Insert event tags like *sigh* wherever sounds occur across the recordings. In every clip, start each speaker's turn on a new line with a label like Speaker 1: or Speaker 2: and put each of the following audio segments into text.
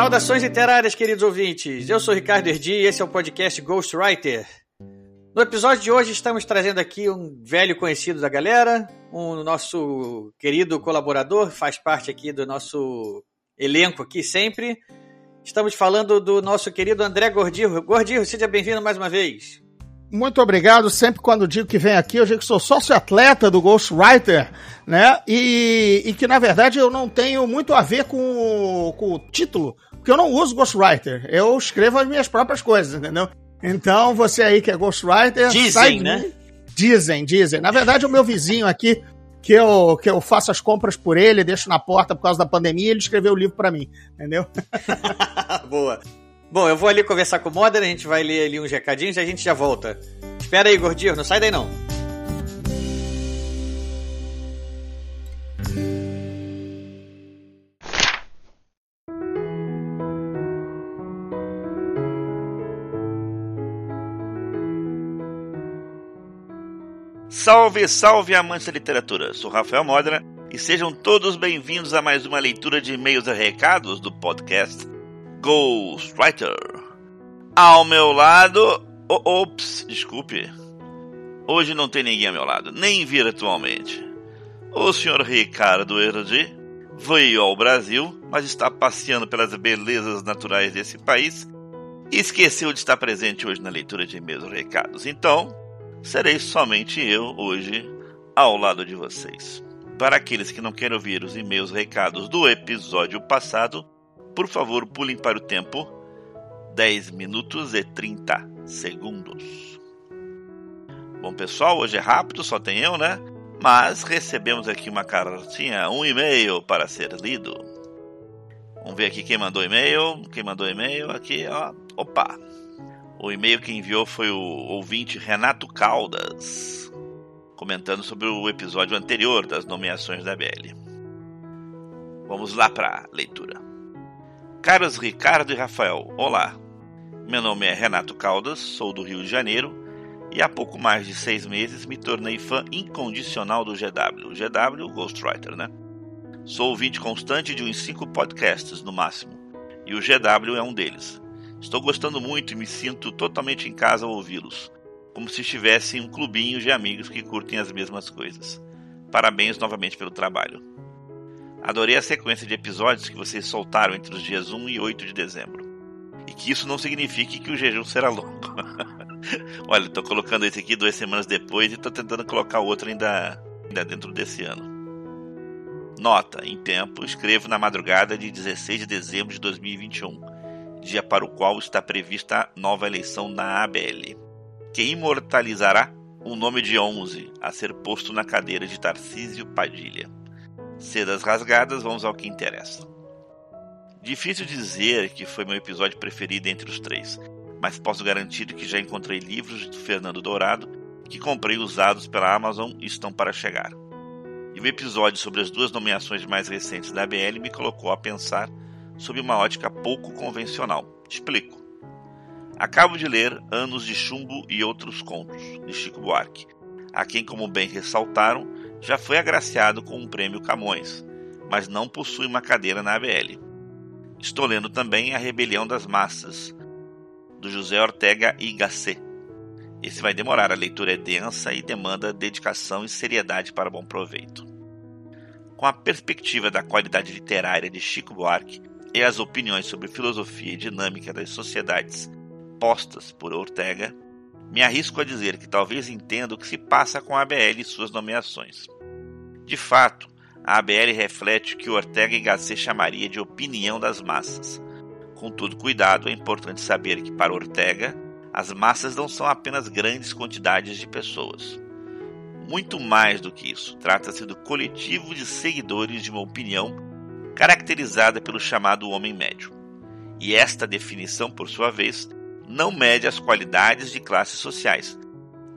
Speaker 1: Saudações literárias, queridos ouvintes. Eu sou Ricardo Erdi e esse é o podcast Ghostwriter. No episódio de hoje estamos trazendo aqui um velho conhecido da galera, um nosso querido colaborador, faz parte aqui do nosso elenco aqui sempre. Estamos falando do nosso querido André Gordirro. Gordirro, seja bem-vindo mais uma vez.
Speaker 2: Muito obrigado. Sempre quando digo que vem aqui, eu digo que sou sócio-atleta do Ghostwriter, né? E, e, que, na verdade, eu não tenho muito a ver com, com o título, porque eu não uso Ghostwriter. Eu escrevo as minhas próprias coisas, entendeu? Então, você aí que é Ghostwriter...
Speaker 1: Dizem, né?
Speaker 2: Dizem, dizem. Na verdade, o meu vizinho aqui, que eu, que eu faço as compras por ele, deixo na porta por causa da pandemia, ele escreveu o livro para mim, entendeu? *laughs*
Speaker 1: Boa. Bom, eu vou ali conversar com o Modern, a gente vai ler ali uns recadinhos e a gente já volta. Espera aí, gordinho, não sai daí não.
Speaker 3: Salve, salve amantes da literatura! Sou Rafael Modena e sejam todos bem-vindos a mais uma leitura de e-mails e recados do podcast Ghostwriter. Ao meu lado. Oh, ops, desculpe. Hoje não tem ninguém ao meu lado, nem virtualmente. O senhor Ricardo Erdi veio ao Brasil, mas está passeando pelas belezas naturais desse país e esqueceu de estar presente hoje na leitura de e-mails e recados. Então, serei somente eu hoje ao lado de vocês. Para aqueles que não querem ouvir os e-mails recados do episódio passado, por favor, pulem para o tempo 10 minutos e 30 segundos. Bom, pessoal, hoje é rápido, só tem eu, né? Mas recebemos aqui uma cartinha, um e-mail para ser lido. Vamos ver aqui quem mandou e-mail. Quem mandou e-mail aqui, ó. Opa! O e-mail que enviou foi o ouvinte Renato Caldas, comentando sobre o episódio anterior das nomeações da BL. Vamos lá para a leitura. Caros Ricardo e Rafael, olá. Meu nome é Renato Caldas, sou do Rio de Janeiro e há pouco mais de seis meses me tornei fã incondicional do GW. GW, Ghostwriter, né? Sou ouvinte constante de uns cinco podcasts no máximo e o GW é um deles. Estou gostando muito e me sinto totalmente em casa ao ouvi-los, como se estivesse em um clubinho de amigos que curtem as mesmas coisas. Parabéns novamente pelo trabalho. Adorei a sequência de episódios que vocês soltaram entre os dias 1 e 8 de dezembro. E que isso não signifique que o jejum será longo. *laughs* Olha, estou colocando esse aqui duas semanas depois e estou tentando colocar outro ainda, ainda dentro desse ano. Nota: em tempo, escrevo na madrugada de 16 de dezembro de 2021 dia para o qual está prevista nova eleição na ABL, que imortalizará o nome de 11 a ser posto na cadeira de Tarcísio Padilha. Sedas rasgadas, vamos ao que interessa. Difícil dizer que foi meu episódio preferido entre os três, mas posso garantir que já encontrei livros de Fernando Dourado que comprei usados pela Amazon e estão para chegar. E o episódio sobre as duas nomeações mais recentes da ABL me colocou a pensar sob uma ótica pouco convencional. Explico. Acabo de ler Anos de Chumbo e Outros Contos, de Chico Buarque, a quem, como bem ressaltaram, já foi agraciado com um prêmio Camões, mas não possui uma cadeira na ABL. Estou lendo também A Rebelião das Massas, do José Ortega y Gasset. Esse vai demorar, a leitura é densa e demanda dedicação e seriedade para bom proveito. Com a perspectiva da qualidade literária de Chico Buarque, e as opiniões sobre filosofia e dinâmica das sociedades postas por Ortega, me arrisco a dizer que talvez entenda o que se passa com a ABL e suas nomeações. De fato, a ABL reflete o que Ortega e Gasset chamaria de opinião das massas. Com todo cuidado, é importante saber que, para Ortega, as massas não são apenas grandes quantidades de pessoas. Muito mais do que isso, trata-se do coletivo de seguidores de uma opinião caracterizada pelo chamado homem médio. E esta definição, por sua vez, não mede as qualidades de classes sociais,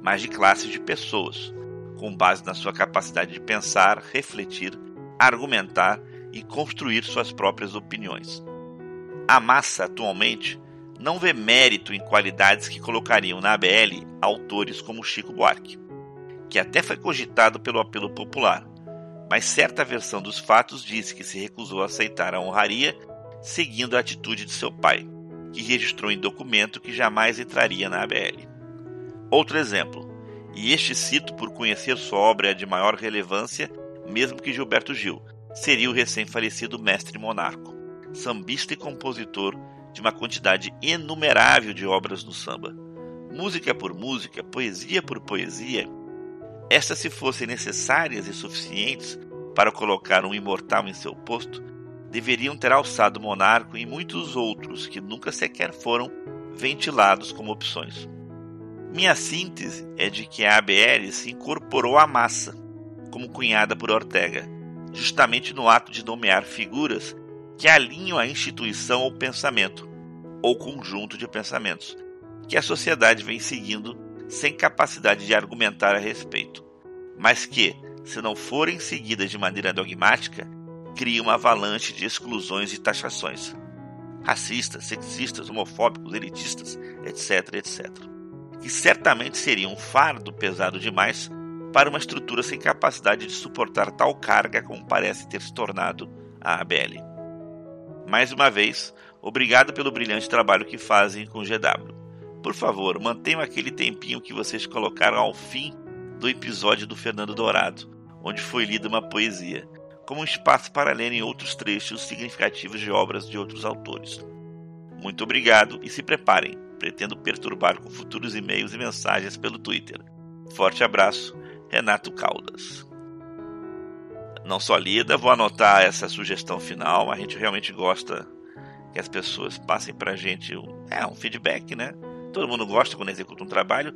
Speaker 3: mas de classes de pessoas, com base na sua capacidade de pensar, refletir, argumentar e construir suas próprias opiniões. A massa, atualmente, não vê mérito em qualidades que colocariam na ABL autores como Chico Buarque, que até foi cogitado pelo apelo popular, mas certa versão dos fatos diz que se recusou a aceitar a honraria, seguindo a atitude de seu pai, que registrou em documento que jamais entraria na ABL. Outro exemplo, e este cito por conhecer sua obra de maior relevância, mesmo que Gilberto Gil, seria o recém-falecido mestre monarco, sambista e compositor de uma quantidade inumerável de obras no samba. Música por música, poesia por poesia, estas se fossem necessárias e suficientes para colocar um imortal em seu posto, deveriam ter alçado o monarco e muitos outros que nunca sequer foram ventilados como opções. Minha síntese é de que a ABL se incorporou à massa, como cunhada por Ortega, justamente no ato de nomear figuras que alinham a instituição ao pensamento, ou conjunto de pensamentos, que a sociedade vem seguindo sem capacidade de argumentar a respeito, mas que, se não forem seguidas de maneira dogmática, criam uma avalanche de exclusões e taxações. Racistas, sexistas, homofóbicos, elitistas, etc, etc. Que certamente seria um fardo pesado demais para uma estrutura sem capacidade de suportar tal carga como parece ter se tornado a ABL. Mais uma vez, obrigado pelo brilhante trabalho que fazem com o GW. Por favor, mantenham aquele tempinho que vocês colocaram ao fim do episódio do Fernando Dourado, onde foi lida uma poesia, como um espaço para lerem outros trechos significativos de obras de outros autores. Muito obrigado e se preparem, pretendo perturbar com futuros e-mails e mensagens pelo Twitter. Forte abraço, Renato Caldas. Não só lida, vou anotar essa sugestão final, a gente realmente gosta que as pessoas passem para a gente um, é, um feedback, né? Todo mundo gosta quando executa um trabalho.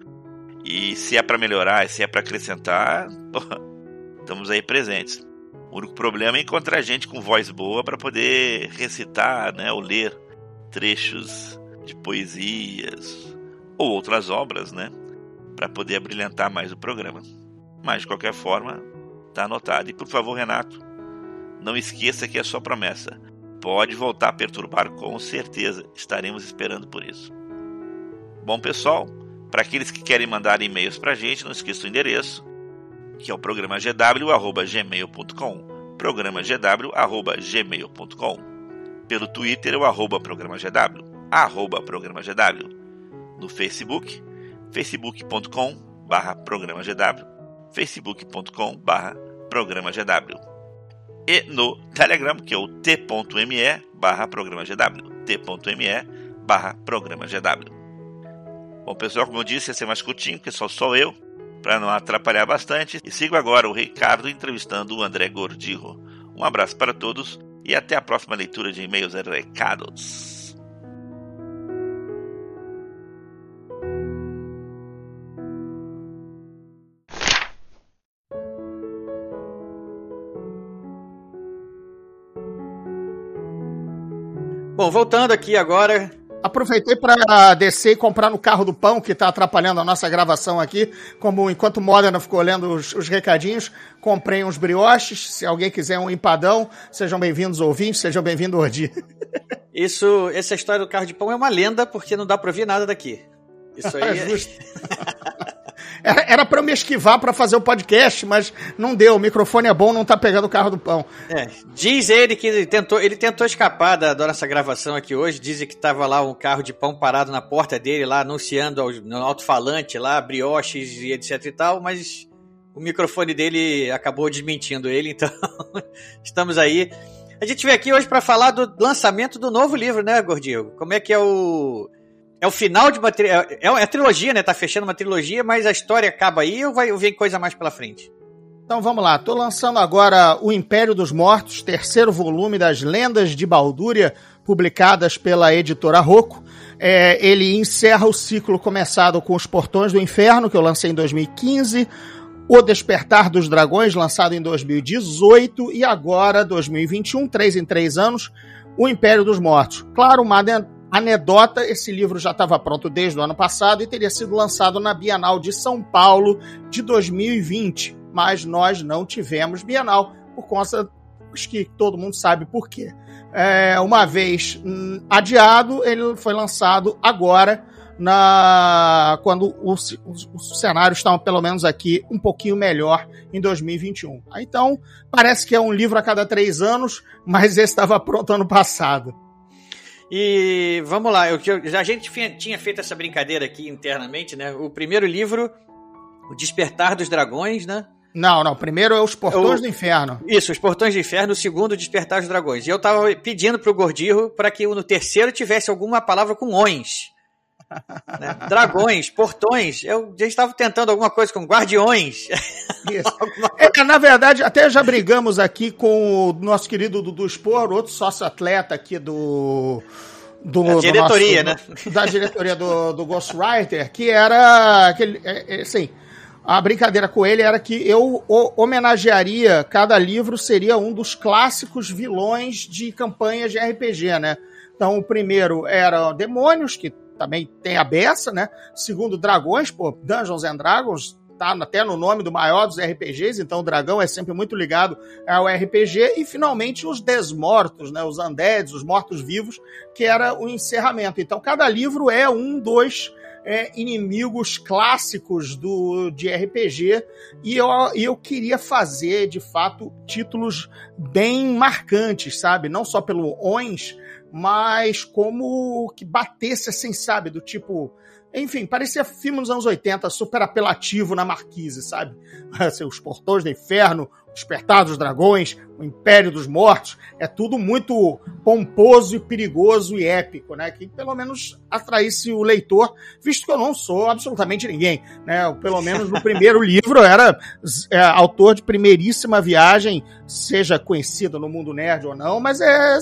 Speaker 3: E se é para melhorar, se é para acrescentar, *laughs* estamos aí presentes. O único problema é encontrar gente com voz boa para poder recitar, né, ou ler trechos de poesias ou outras obras, né, para poder abrilhantar mais o programa. Mas de qualquer forma, está anotado. E por favor, Renato, não esqueça que é só promessa. Pode voltar a perturbar com certeza. Estaremos esperando por isso. Bom, pessoal, para aqueles que querem mandar e-mails para a gente, não esqueça o endereço, que é o programa gw.gmail.com. Programa gw.gmail.com. Pelo Twitter, é o arroba programa gw, arroba programa gw. No Facebook, facebook.com barra programa gw, facebook.com barra programa gw. E no Telegram, que é o t.me barra programa gw, t.me barra programa gw. Bom, pessoal, como eu disse, ia ser mais curtinho, porque só sou eu, para não atrapalhar bastante. E sigo agora o Ricardo entrevistando o André Gordirro. Um abraço para todos e até a próxima leitura de e-mails e recados.
Speaker 1: Bom, voltando aqui agora
Speaker 2: Aproveitei para descer e comprar no carro do pão, que está atrapalhando a nossa gravação aqui. Como enquanto o Modena ficou lendo os, os, recadinhos, comprei uns brioches. Se alguém quiser um empadão, sejam bem-vindos ouvintes, sejam bem-vindos Ordi. *laughs*
Speaker 1: Isso, essa história do carro de pão é uma lenda, porque não dá para ouvir nada daqui. Isso aí *laughs* é
Speaker 2: justo. *laughs* Era para eu me esquivar para fazer o podcast, mas não deu. O microfone é bom, não tá pegando o carro do pão.
Speaker 1: É, diz ele que ele tentou, ele tentou escapar da, da nossa gravação aqui hoje. Dizem que tava lá um carro de pão parado na porta dele, lá anunciando ao, no alto-falante lá, brioches e etc e tal, mas o microfone dele acabou desmentindo ele, *laughs* então estamos aí. A gente veio aqui hoje para falar do lançamento do novo livro, né, Gordinho? Como é que é o é o final de uma é, é, é trilogia, né? Tá fechando uma trilogia, mas a história acaba aí ou vai vir coisa mais pela frente?
Speaker 2: Então vamos lá, tô lançando agora O Império dos Mortos, terceiro volume das Lendas de Baldúria, publicadas pela editora Rocco. É, ele encerra o ciclo começado com Os Portões do Inferno, que eu lancei em 2015, O Despertar dos Dragões, lançado em 2018, e agora, 2021, três em três anos, O Império dos Mortos. Claro, Madden Anedota, esse livro já estava pronto desde o ano passado e teria sido lançado na Bienal de São Paulo de 2020, mas nós não tivemos Bienal por conta, acho que todo mundo sabe por quê. É, uma vez hum, adiado, ele foi lançado agora na quando os, os, os cenários estavam pelo menos aqui um pouquinho melhor em 2021. Então parece que é um livro a cada três anos, mas esse estava pronto ano passado.
Speaker 1: E vamos lá, eu, já a gente tinha feito essa brincadeira aqui internamente, né? O primeiro livro, O Despertar dos Dragões, né?
Speaker 2: Não, não. Primeiro é Os Portões o, do Inferno.
Speaker 1: Isso, Os Portões do Inferno. O segundo, Despertar dos Dragões. E eu tava pedindo pro Gordirro para que no terceiro tivesse alguma palavra com ons. Né? Dragões, portões. Eu já estava tentando alguma coisa com guardiões. *laughs*
Speaker 2: é, na verdade, até já brigamos aqui com o nosso querido Dudu Spor, outro sócio-atleta aqui do.
Speaker 1: Do, da diretoria,
Speaker 2: do nosso,
Speaker 1: né?
Speaker 2: Do, da diretoria do, do Ghostwriter, que era. Que, é, é, assim, a brincadeira com ele era que eu homenagearia cada livro seria um dos clássicos vilões de campanhas de RPG, né? Então, o primeiro era Demônios, que também tem a beça, né? Segundo, dragões, pô, Dungeons and Dragons, tá até no nome do maior dos RPGs, então o dragão é sempre muito ligado ao RPG, e finalmente os desmortos, né? Os undeads, os mortos-vivos, que era o encerramento. Então cada livro é um dos é, inimigos clássicos do, de RPG e eu, eu queria fazer, de fato, títulos bem marcantes, sabe? Não só pelo ONS, mas como que batesse assim, sabe? Do tipo. Enfim, parecia filme dos anos 80, super apelativo na marquise, sabe? *laughs* Assim, os Portões do Inferno, Despertar dos Dragões, o Império dos Mortos, é tudo muito pomposo e perigoso e épico, né? Que pelo menos atraísse o leitor, visto que eu não sou absolutamente ninguém, né? Pelo menos no primeiro *laughs* livro era é, autor de primeiríssima viagem, seja conhecido no mundo nerd ou não, mas é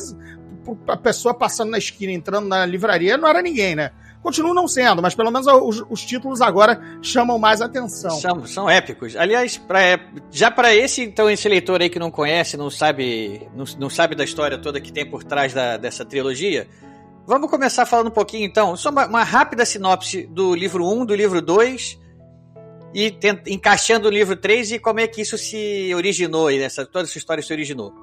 Speaker 2: a pessoa passando na esquina, entrando na livraria, não era ninguém, né? Continua não sendo, mas pelo menos os, os títulos agora chamam mais atenção.
Speaker 1: São, são épicos. Aliás, pra, já para esse, então, esse leitor aí que não conhece, não sabe, não, não sabe da história toda que tem por trás da, dessa trilogia, vamos começar falando um pouquinho, então, só uma, uma rápida sinopse do livro 1, do livro 2, e tent, encaixando o livro 3 e como é que isso se originou, essa, toda essa história se originou.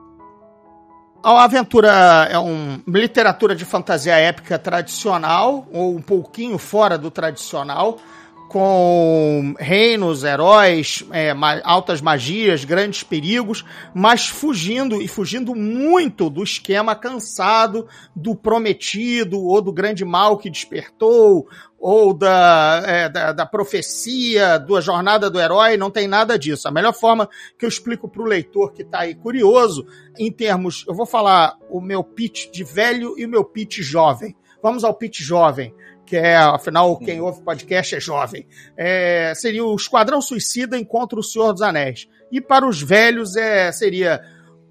Speaker 2: A aventura é uma literatura de fantasia épica tradicional, ou um pouquinho fora do tradicional, com reinos, heróis, é, altas magias, grandes perigos, mas fugindo e fugindo muito do esquema cansado do prometido ou do grande mal que despertou ou da, é, da, da, profecia, da jornada do herói, não tem nada disso. A melhor forma que eu explico para o leitor que está aí curioso, em termos, eu vou falar o meu pitch de velho e o meu pitch jovem. Vamos ao pitch jovem, que é, afinal, quem ouve podcast é jovem. É, seria o Esquadrão Suicida encontra o Senhor dos Anéis. E para os velhos é, seria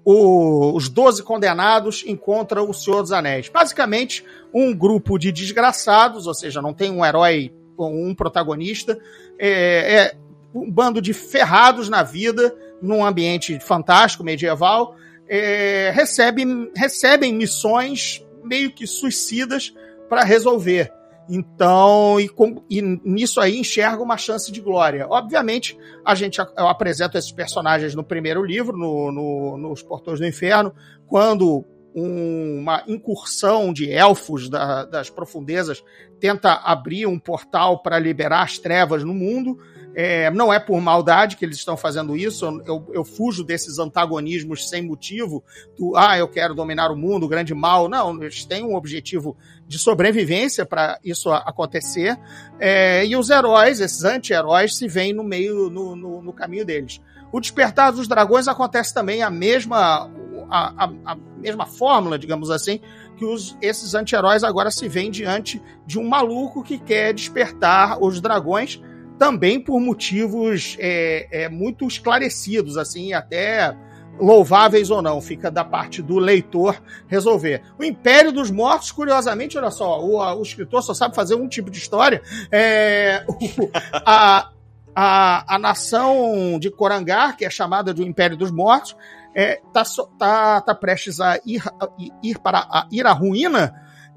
Speaker 2: o, os Doze Condenados encontram o Senhor dos Anéis. Basicamente, um grupo de desgraçados, ou seja, não tem um herói um protagonista, é, é, um bando de ferrados na vida, num ambiente fantástico, medieval, é, recebe, recebem missões meio que suicidas para resolver. Então, e, com, e, nisso aí enxerga uma chance de glória. Obviamente, a gente eu apresento esses personagens no primeiro livro, no, no, nos Portões do Inferno, quando um, uma incursão de elfos da, das profundezas tenta abrir um portal para liberar as trevas no mundo. É, não é por maldade que eles estão fazendo isso, eu, eu, fujo desses antagonismos sem motivo, do ah, eu quero dominar o mundo, o grande mal. Não, eles têm um objetivo de sobrevivência para isso acontecer. É, e os heróis, esses anti-heróis, se veem no meio, no, no, no, caminho deles. O Despertar dos Dragões acontece também a mesma, a, a, a mesma fórmula, digamos assim, que os, esses anti-heróis agora se veem diante de um maluco que quer despertar os dragões também por motivos é, é, muito esclarecidos, assim, até louváveis ou não, fica da parte do leitor resolver. O Império dos Mortos, curiosamente, olha só, o, o escritor só sabe fazer um tipo de história. É, o, a, a, a nação de Corangar, que é chamada de Império dos Mortos, está é, tá, tá, tá prestes a ir, a ir para a ir à ruína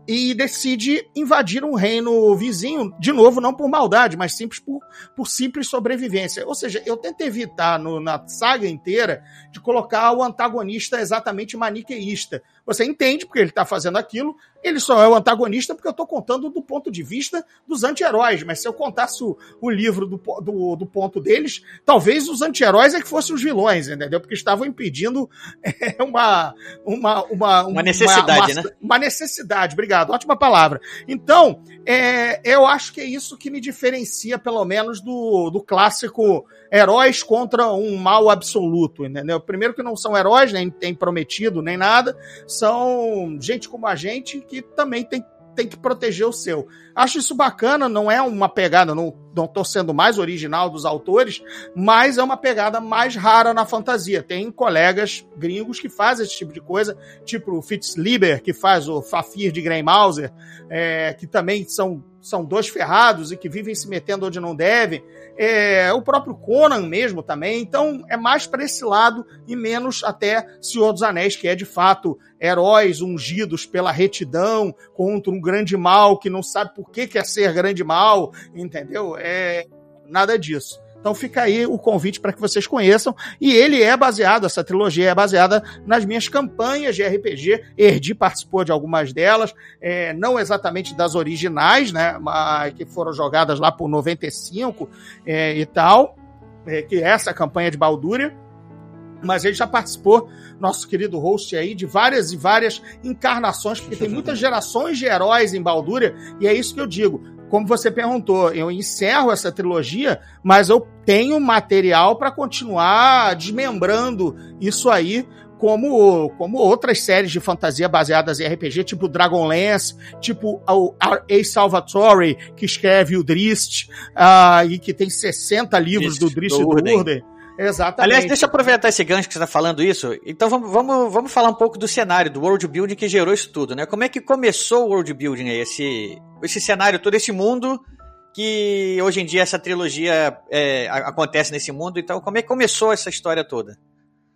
Speaker 2: e decide invadir um reino vizinho, de novo, não por maldade, mas simples por, por simples sobrevivência. Ou seja, eu tento evitar no, na saga inteira de colocar o antagonista exatamente maniqueísta. Você entende porque ele está fazendo aquilo, ele só é o antagonista porque eu estou contando do ponto de vista dos anti-heróis. Mas se eu contasse o, o livro do, do, do, ponto deles, talvez os anti-heróis é que fossem os vilões, entendeu? Porque estavam impedindo *laughs* é, uma, uma, uma,
Speaker 1: uma necessidade,
Speaker 2: uma,
Speaker 1: né?
Speaker 2: Uma necessidade, obrigado, ótima palavra. Então, é, eu acho que é isso que me diferencia, pelo menos, do, do clássico heróis contra um mal absoluto, entendeu? Primeiro que não são heróis, nem tem prometido, nem nada, são gente como a gente que também tem tem que proteger o seu. Acho isso bacana, não é uma pegada, não, não tô sendo mais original dos autores, mas é uma pegada mais rara na fantasia. Tem colegas gringos que fazem esse tipo de coisa, tipo o Fitzlieber, que faz o Fafir de Greymauser, é, que também são, são dois ferrados e que vivem se metendo onde não devem é, o próprio Conan mesmo também. Então é mais para esse lado e menos até Senhor dos Anéis, que é de fato heróis ungidos pela retidão contra um grande mal que não sabe por que quer ser grande mal, entendeu? É nada disso. Então fica aí o convite para que vocês conheçam. E ele é baseado, essa trilogia é baseada nas minhas campanhas de RPG. Erdi participou de algumas delas, é, não exatamente das originais, né? Mas que foram jogadas lá por 95 é, e tal. É, que é essa campanha de Baldúria mas ele já participou, nosso querido host aí, de várias e várias encarnações, porque tem muitas gerações de heróis em Baldúria, e é isso que eu digo como você perguntou, eu encerro essa trilogia, mas eu tenho material para continuar desmembrando isso aí como, como outras séries de fantasia baseadas em RPG, tipo Dragonlance, tipo o A. Salvatore, que escreve o Drist, uh, e que tem 60 livros Drist, do Drist do Urden. Exatamente.
Speaker 1: Aliás, deixa eu aproveitar esse gancho que você está falando isso. Então vamos, vamos, vamos falar um pouco do cenário, do world building que gerou isso tudo, né? Como é que começou o world building aí, esse, esse cenário, todo esse mundo que hoje em dia essa trilogia é, acontece nesse mundo. Então, como é que começou essa história toda?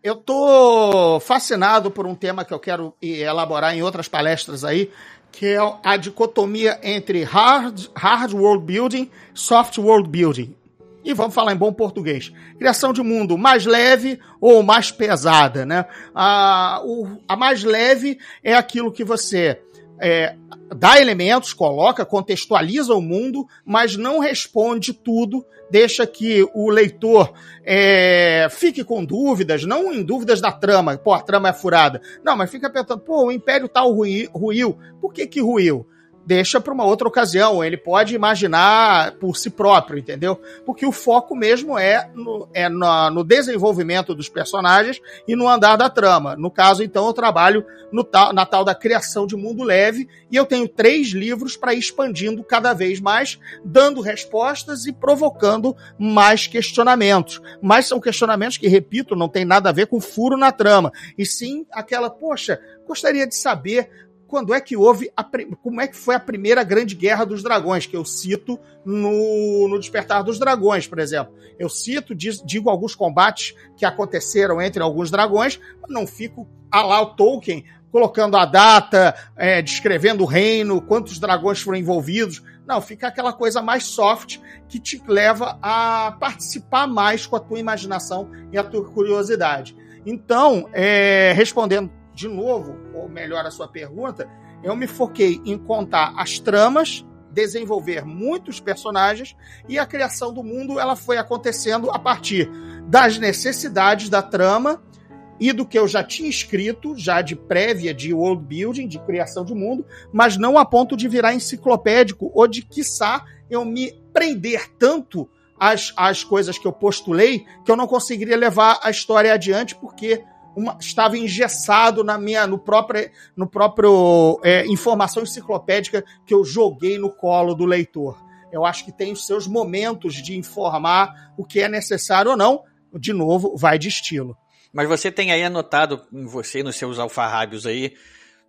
Speaker 2: Eu tô fascinado por um tema que eu quero elaborar em outras palestras aí, que é a dicotomia entre hard, hard world building, soft world building. E vamos falar em bom português. Criação de mundo mais leve ou mais pesada, né? A, o, a mais leve é aquilo que você é, dá elementos, coloca, contextualiza o mundo, mas não responde tudo, deixa que o leitor é, fique com dúvidas, não em dúvidas da trama, pô, a trama é furada. Não, mas fica pensando, pô, o Império tal ruiu, por que que ruiu? Deixa para uma outra ocasião. Ele pode imaginar por si próprio, entendeu? Porque o foco mesmo é no, é no, no desenvolvimento dos personagens e no andar da trama. No caso, então, eu trabalho no tal, na tal da criação de mundo leve e eu tenho três livros para ir expandindo cada vez mais, dando respostas e provocando mais questionamentos. Mas são questionamentos que, repito, não tem nada a ver com furo na trama, e sim aquela, poxa, gostaria de saber quando é que houve a, como é que foi a primeira grande guerra dos dragões, que eu cito no, no Despertar dos Dragões, por exemplo. Eu cito, diz, digo alguns combates que aconteceram entre alguns dragões, mas não fico a lá o Tolkien colocando a data, é, descrevendo o reino, quantos dragões foram envolvidos. Não, fica aquela coisa mais soft que te leva a participar mais com a tua imaginação e a tua curiosidade. Então, é, respondendo de novo, ou melhor, a sua pergunta, eu me foquei em contar as tramas, desenvolver muitos personagens e a criação do mundo ela foi acontecendo a partir das necessidades da trama e do que eu já tinha escrito, já de prévia de world building, de criação de mundo, mas não a ponto de virar enciclopédico ou de, quiçá, eu me prender tanto às, às coisas que eu postulei que eu não conseguiria levar a história adiante porque uma, estava engessado na minha, no próprio, no próprio é, informação enciclopédica que eu joguei no colo do leitor. Eu acho que tem os seus momentos de informar o que é necessário ou não. De novo, vai de estilo.
Speaker 1: Mas você tem aí anotado em você, nos seus alfarrábios aí,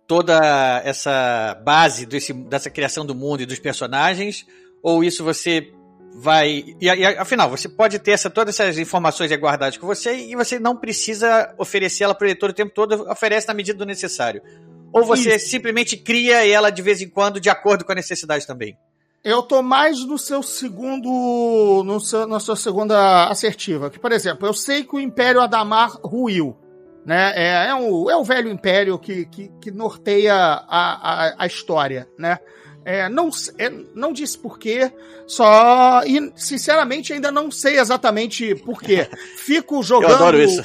Speaker 1: toda essa base desse, dessa criação do mundo e dos personagens? Ou isso você vai. E, e, afinal, você pode ter essa, todas essas informações guardadas com você e você não precisa oferecer ela para o leitor o tempo todo, oferece na medida do necessário. Ou você Isso. simplesmente cria ela de vez em quando de acordo com a necessidade também?
Speaker 2: Eu tô mais no seu segundo. No seu, na sua segunda assertiva. Que, por exemplo, eu sei que o Império Adamar ruiu. Né? É, é, um, é o velho império que, que, que norteia a, a, a história. Né? É, não, é, não disse porquê, só. E, sinceramente, ainda não sei exatamente porquê. *laughs* Fico jogando. Eu
Speaker 1: adoro isso.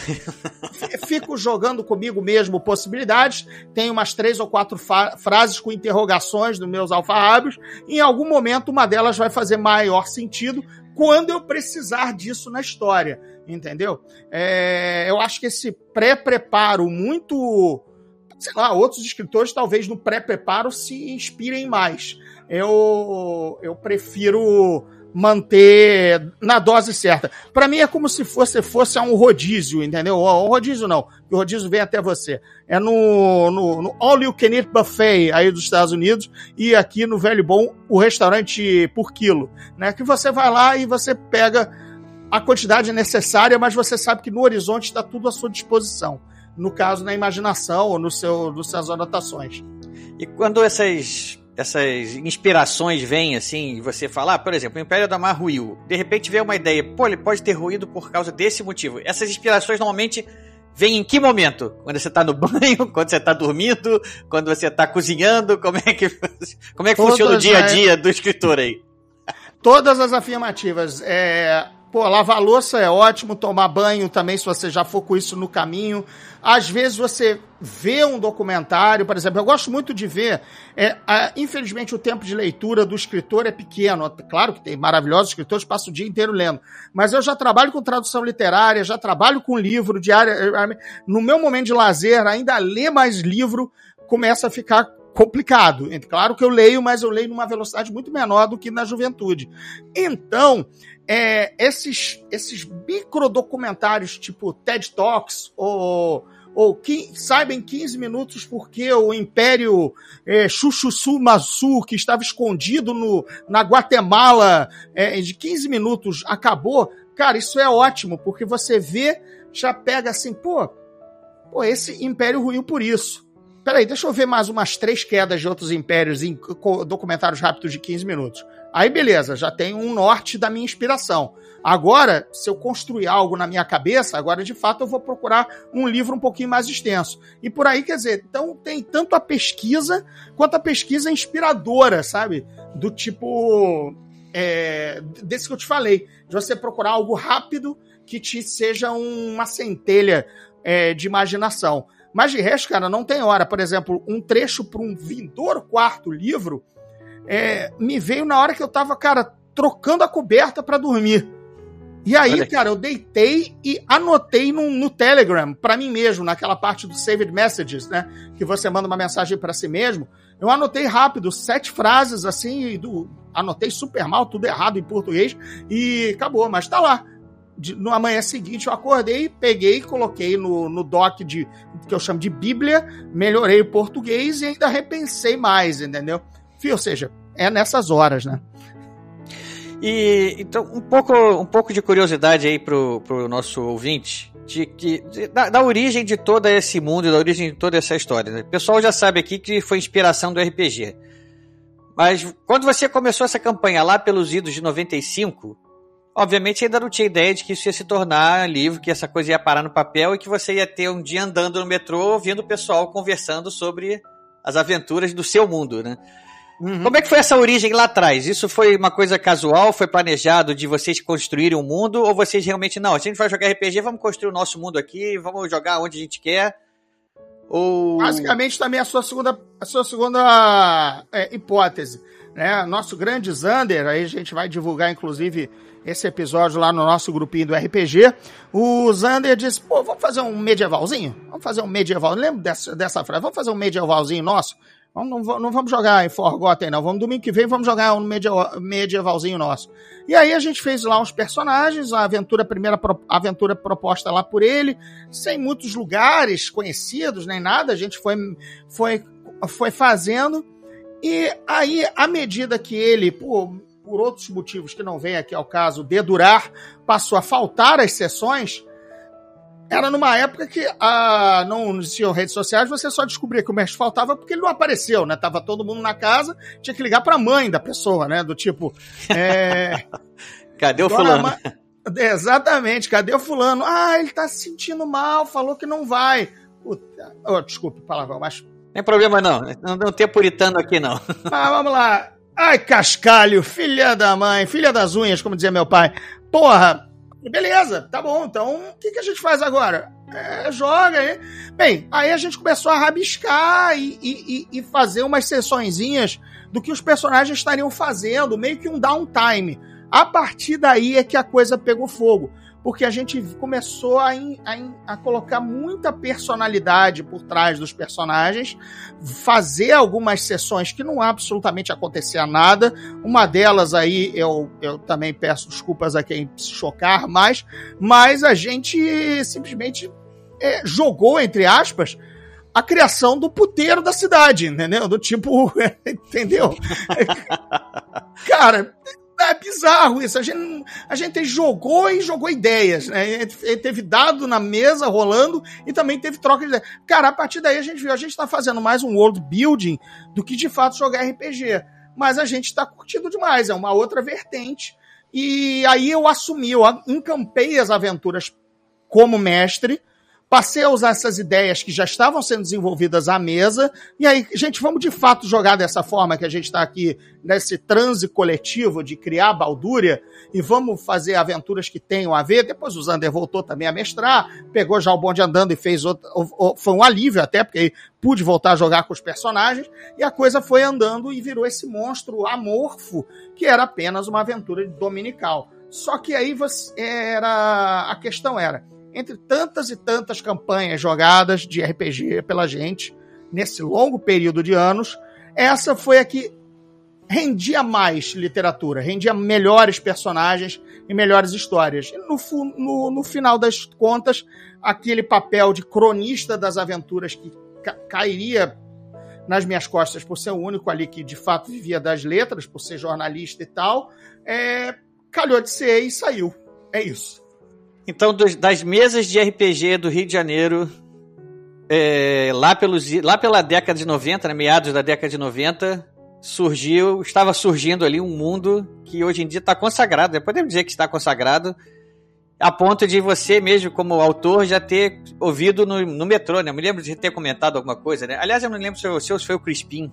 Speaker 2: fico jogando comigo mesmo possibilidades. Tenho umas três ou quatro frases com interrogações nos meus alfarrábios. Em algum momento, uma delas vai fazer maior sentido quando eu precisar disso na história. Entendeu? É, eu acho que esse pré-preparo muito sei lá, outros escritores talvez no pré-preparo se inspirem mais. Eu, eu prefiro manter na dose certa. Para mim é como se fosse fosse um rodízio, entendeu? Um rodízio não, o rodízio vem até você. É no, no, no All You Can Eat Buffet aí dos Estados Unidos e aqui no Velho Bom o restaurante por quilo, né? Que você vai lá e você pega a quantidade necessária, mas você sabe que no horizonte está tudo à sua disposição no caso, na imaginação ou no seu, nas suas anotações.
Speaker 1: E quando essas, essas inspirações vêm assim, você fala, ah, por exemplo, o Império da Mar ruiu, de repente vem uma ideia, pô, ele pode ter ruído por causa desse motivo. Essas inspirações normalmente vêm em que momento? Quando você está no *laughs* banho, quando você está dormindo, quando você está cozinhando, como é que, como é que funciona o dia a dia do escritor aí?
Speaker 2: Todas as afirmativas. É, Pô, lavar louça é ótimo, tomar banho também, se você já for com isso no caminho. Às vezes você vê um documentário, por exemplo, eu gosto muito de ver. É, a, infelizmente, o tempo de leitura do escritor é pequeno. Claro que tem maravilhosos escritores passam o dia inteiro lendo. Mas eu já trabalho com tradução literária, já trabalho com livro diário. No meu momento de lazer, ainda ler mais livro começa a ficar complicado. Claro que eu leio, mas eu leio numa velocidade muito menor do que na juventude. Então, é, esses, esses microdocumentários tipo TED Talks ou, ou que, saiba em 15 minutos porque o Império é, Chuchuçu Masu, que estava escondido no, na Guatemala é, de 15 minutos, acabou. Cara, isso é ótimo, porque você vê, já pega assim, pô, pô esse Império ruiu por isso. Peraí, deixa eu ver mais umas três quedas de outros impérios em documentários rápidos de 15 minutos. Aí beleza, já tem um norte da minha inspiração. Agora, se eu construir algo na minha cabeça, agora de fato eu vou procurar um livro um pouquinho mais extenso. E por aí, quer dizer, então tem tanto a pesquisa quanto a pesquisa inspiradora, sabe? Do tipo. É, desse que eu te falei, de você procurar algo rápido que te seja uma centelha é, de imaginação. Mas de resto, cara, não tem hora. Por exemplo, um trecho para um vindouro quarto livro é, me veio na hora que eu tava, cara, trocando a coberta para dormir. E aí, cara, eu deitei e anotei no, no Telegram para mim mesmo, naquela parte do Saved Messages, né? Que você manda uma mensagem para si mesmo. Eu anotei rápido, sete frases assim, do, anotei super mal, tudo errado em português, e acabou, mas tá lá. De, no amanhã seguinte eu acordei, peguei, coloquei no, no doc de que eu chamo de Bíblia, melhorei o português e ainda repensei mais, entendeu? Ou seja, é nessas horas, né?
Speaker 1: E então um pouco, um pouco de curiosidade aí pro, pro nosso ouvinte de que de, da, da, origem de todo esse mundo, da origem de toda essa história. Né? O pessoal já sabe aqui que foi inspiração do RPG. Mas quando você começou essa campanha lá pelos idos de 95, obviamente ainda não tinha ideia de que isso ia se tornar livro, que essa coisa ia parar no papel e que você ia ter um dia andando no metrô ouvindo o pessoal conversando sobre as aventuras do seu mundo, né? Uhum. Como é que foi essa origem lá atrás? Isso foi uma coisa casual? Foi planejado de vocês construírem um mundo? Ou vocês realmente, não, a gente vai jogar RPG, vamos construir o nosso mundo aqui, vamos jogar onde a gente quer? Ou...
Speaker 2: Basicamente também a sua segunda, a sua segunda é, hipótese. Né? Nosso grande Zander, aí a gente vai divulgar inclusive esse episódio lá no nosso grupinho do RPG. O Zander disse: pô, vamos fazer um medievalzinho? Vamos fazer um medieval. Lembra dessa, dessa frase? Vamos fazer um medievalzinho nosso? Não, não, vamos jogar em Forgotten, não. Vamos domingo que vem, vamos jogar um medieval, medievalzinho nosso. E aí a gente fez lá uns personagens, a aventura, a primeira a aventura proposta lá por ele, sem muitos lugares conhecidos, nem nada. A gente foi, foi, foi fazendo. E aí, à medida que ele, por, por outros motivos que não vem aqui ao caso, dedurar, passou a faltar as sessões, era numa época que ah, não existiam redes sociais, você só descobria que o mestre faltava porque ele não apareceu, né? Tava todo mundo na casa, tinha que ligar pra mãe da pessoa, né? Do tipo. É... *laughs*
Speaker 1: Cadê o fulano? Ma...
Speaker 2: Exatamente, cadê o fulano? Ah, ele tá se sentindo mal, falou que não vai. Puta... Oh, desculpe o palavrão, mas.
Speaker 1: Tem problema não, não, não tem puritano aqui não.
Speaker 2: Mas vamos lá. Ai, cascalho, filha da mãe, filha das unhas, como dizia meu pai. Porra, beleza, tá bom, então o que, que a gente faz agora? É, joga aí. Bem, aí a gente começou a rabiscar e, e, e fazer umas sessõezinhas do que os personagens estariam fazendo, meio que um downtime. A partir daí é que a coisa pegou fogo porque a gente começou a, in, a, in, a, colocar muita personalidade por trás dos personagens, fazer algumas sessões que não absolutamente acontecia nada. Uma delas aí, eu, eu também peço desculpas a quem se chocar mais, mas a gente simplesmente é, jogou, entre aspas, a criação do puteiro da cidade, entendeu? Do tipo, *laughs* entendeu? *laughs* Cara, é bizarro isso. A gente, a gente jogou e jogou ideias, né? Teve dado na mesa rolando e também teve troca de ideias. Cara, a partir daí a gente viu, a gente tá fazendo mais um world building do que de fato jogar RPG. Mas a gente tá curtindo demais, é uma outra vertente. E aí eu assumi, eu encampei as aventuras como mestre passei a usar essas ideias que já estavam sendo desenvolvidas à mesa, e aí, gente, vamos de fato jogar dessa forma que a gente está aqui, nesse transe coletivo de criar Baldúria, e vamos fazer aventuras que tenham a ver. Depois o Zander voltou também a mestrar, pegou já o bonde andando e fez outro. Foi um alívio até, porque aí pude voltar a jogar com os personagens, e a coisa foi andando e virou esse monstro amorfo, que era apenas uma aventura dominical. Só que aí você, era. A questão era entre tantas e tantas campanhas jogadas de RPG pela gente nesse longo período de anos, essa foi a que rendia mais literatura, rendia melhores personagens e melhores histórias. E no, no, no final das contas, aquele papel de cronista das aventuras que ca cairia nas minhas costas por ser o único ali que de fato vivia das letras, por ser jornalista e tal, é, calhou de ser e saiu. É isso.
Speaker 1: Então, dos, das mesas de RPG do Rio de Janeiro, é, lá, pelos, lá pela década de 90, né, meados da década de 90, surgiu, estava surgindo ali um mundo que hoje em dia está consagrado, né? podemos dizer que está consagrado, a ponto de você mesmo, como autor, já ter ouvido no, no metrô, né? Eu me lembro de ter comentado alguma coisa, né? Aliás, eu não lembro se o seu foi o Crispim.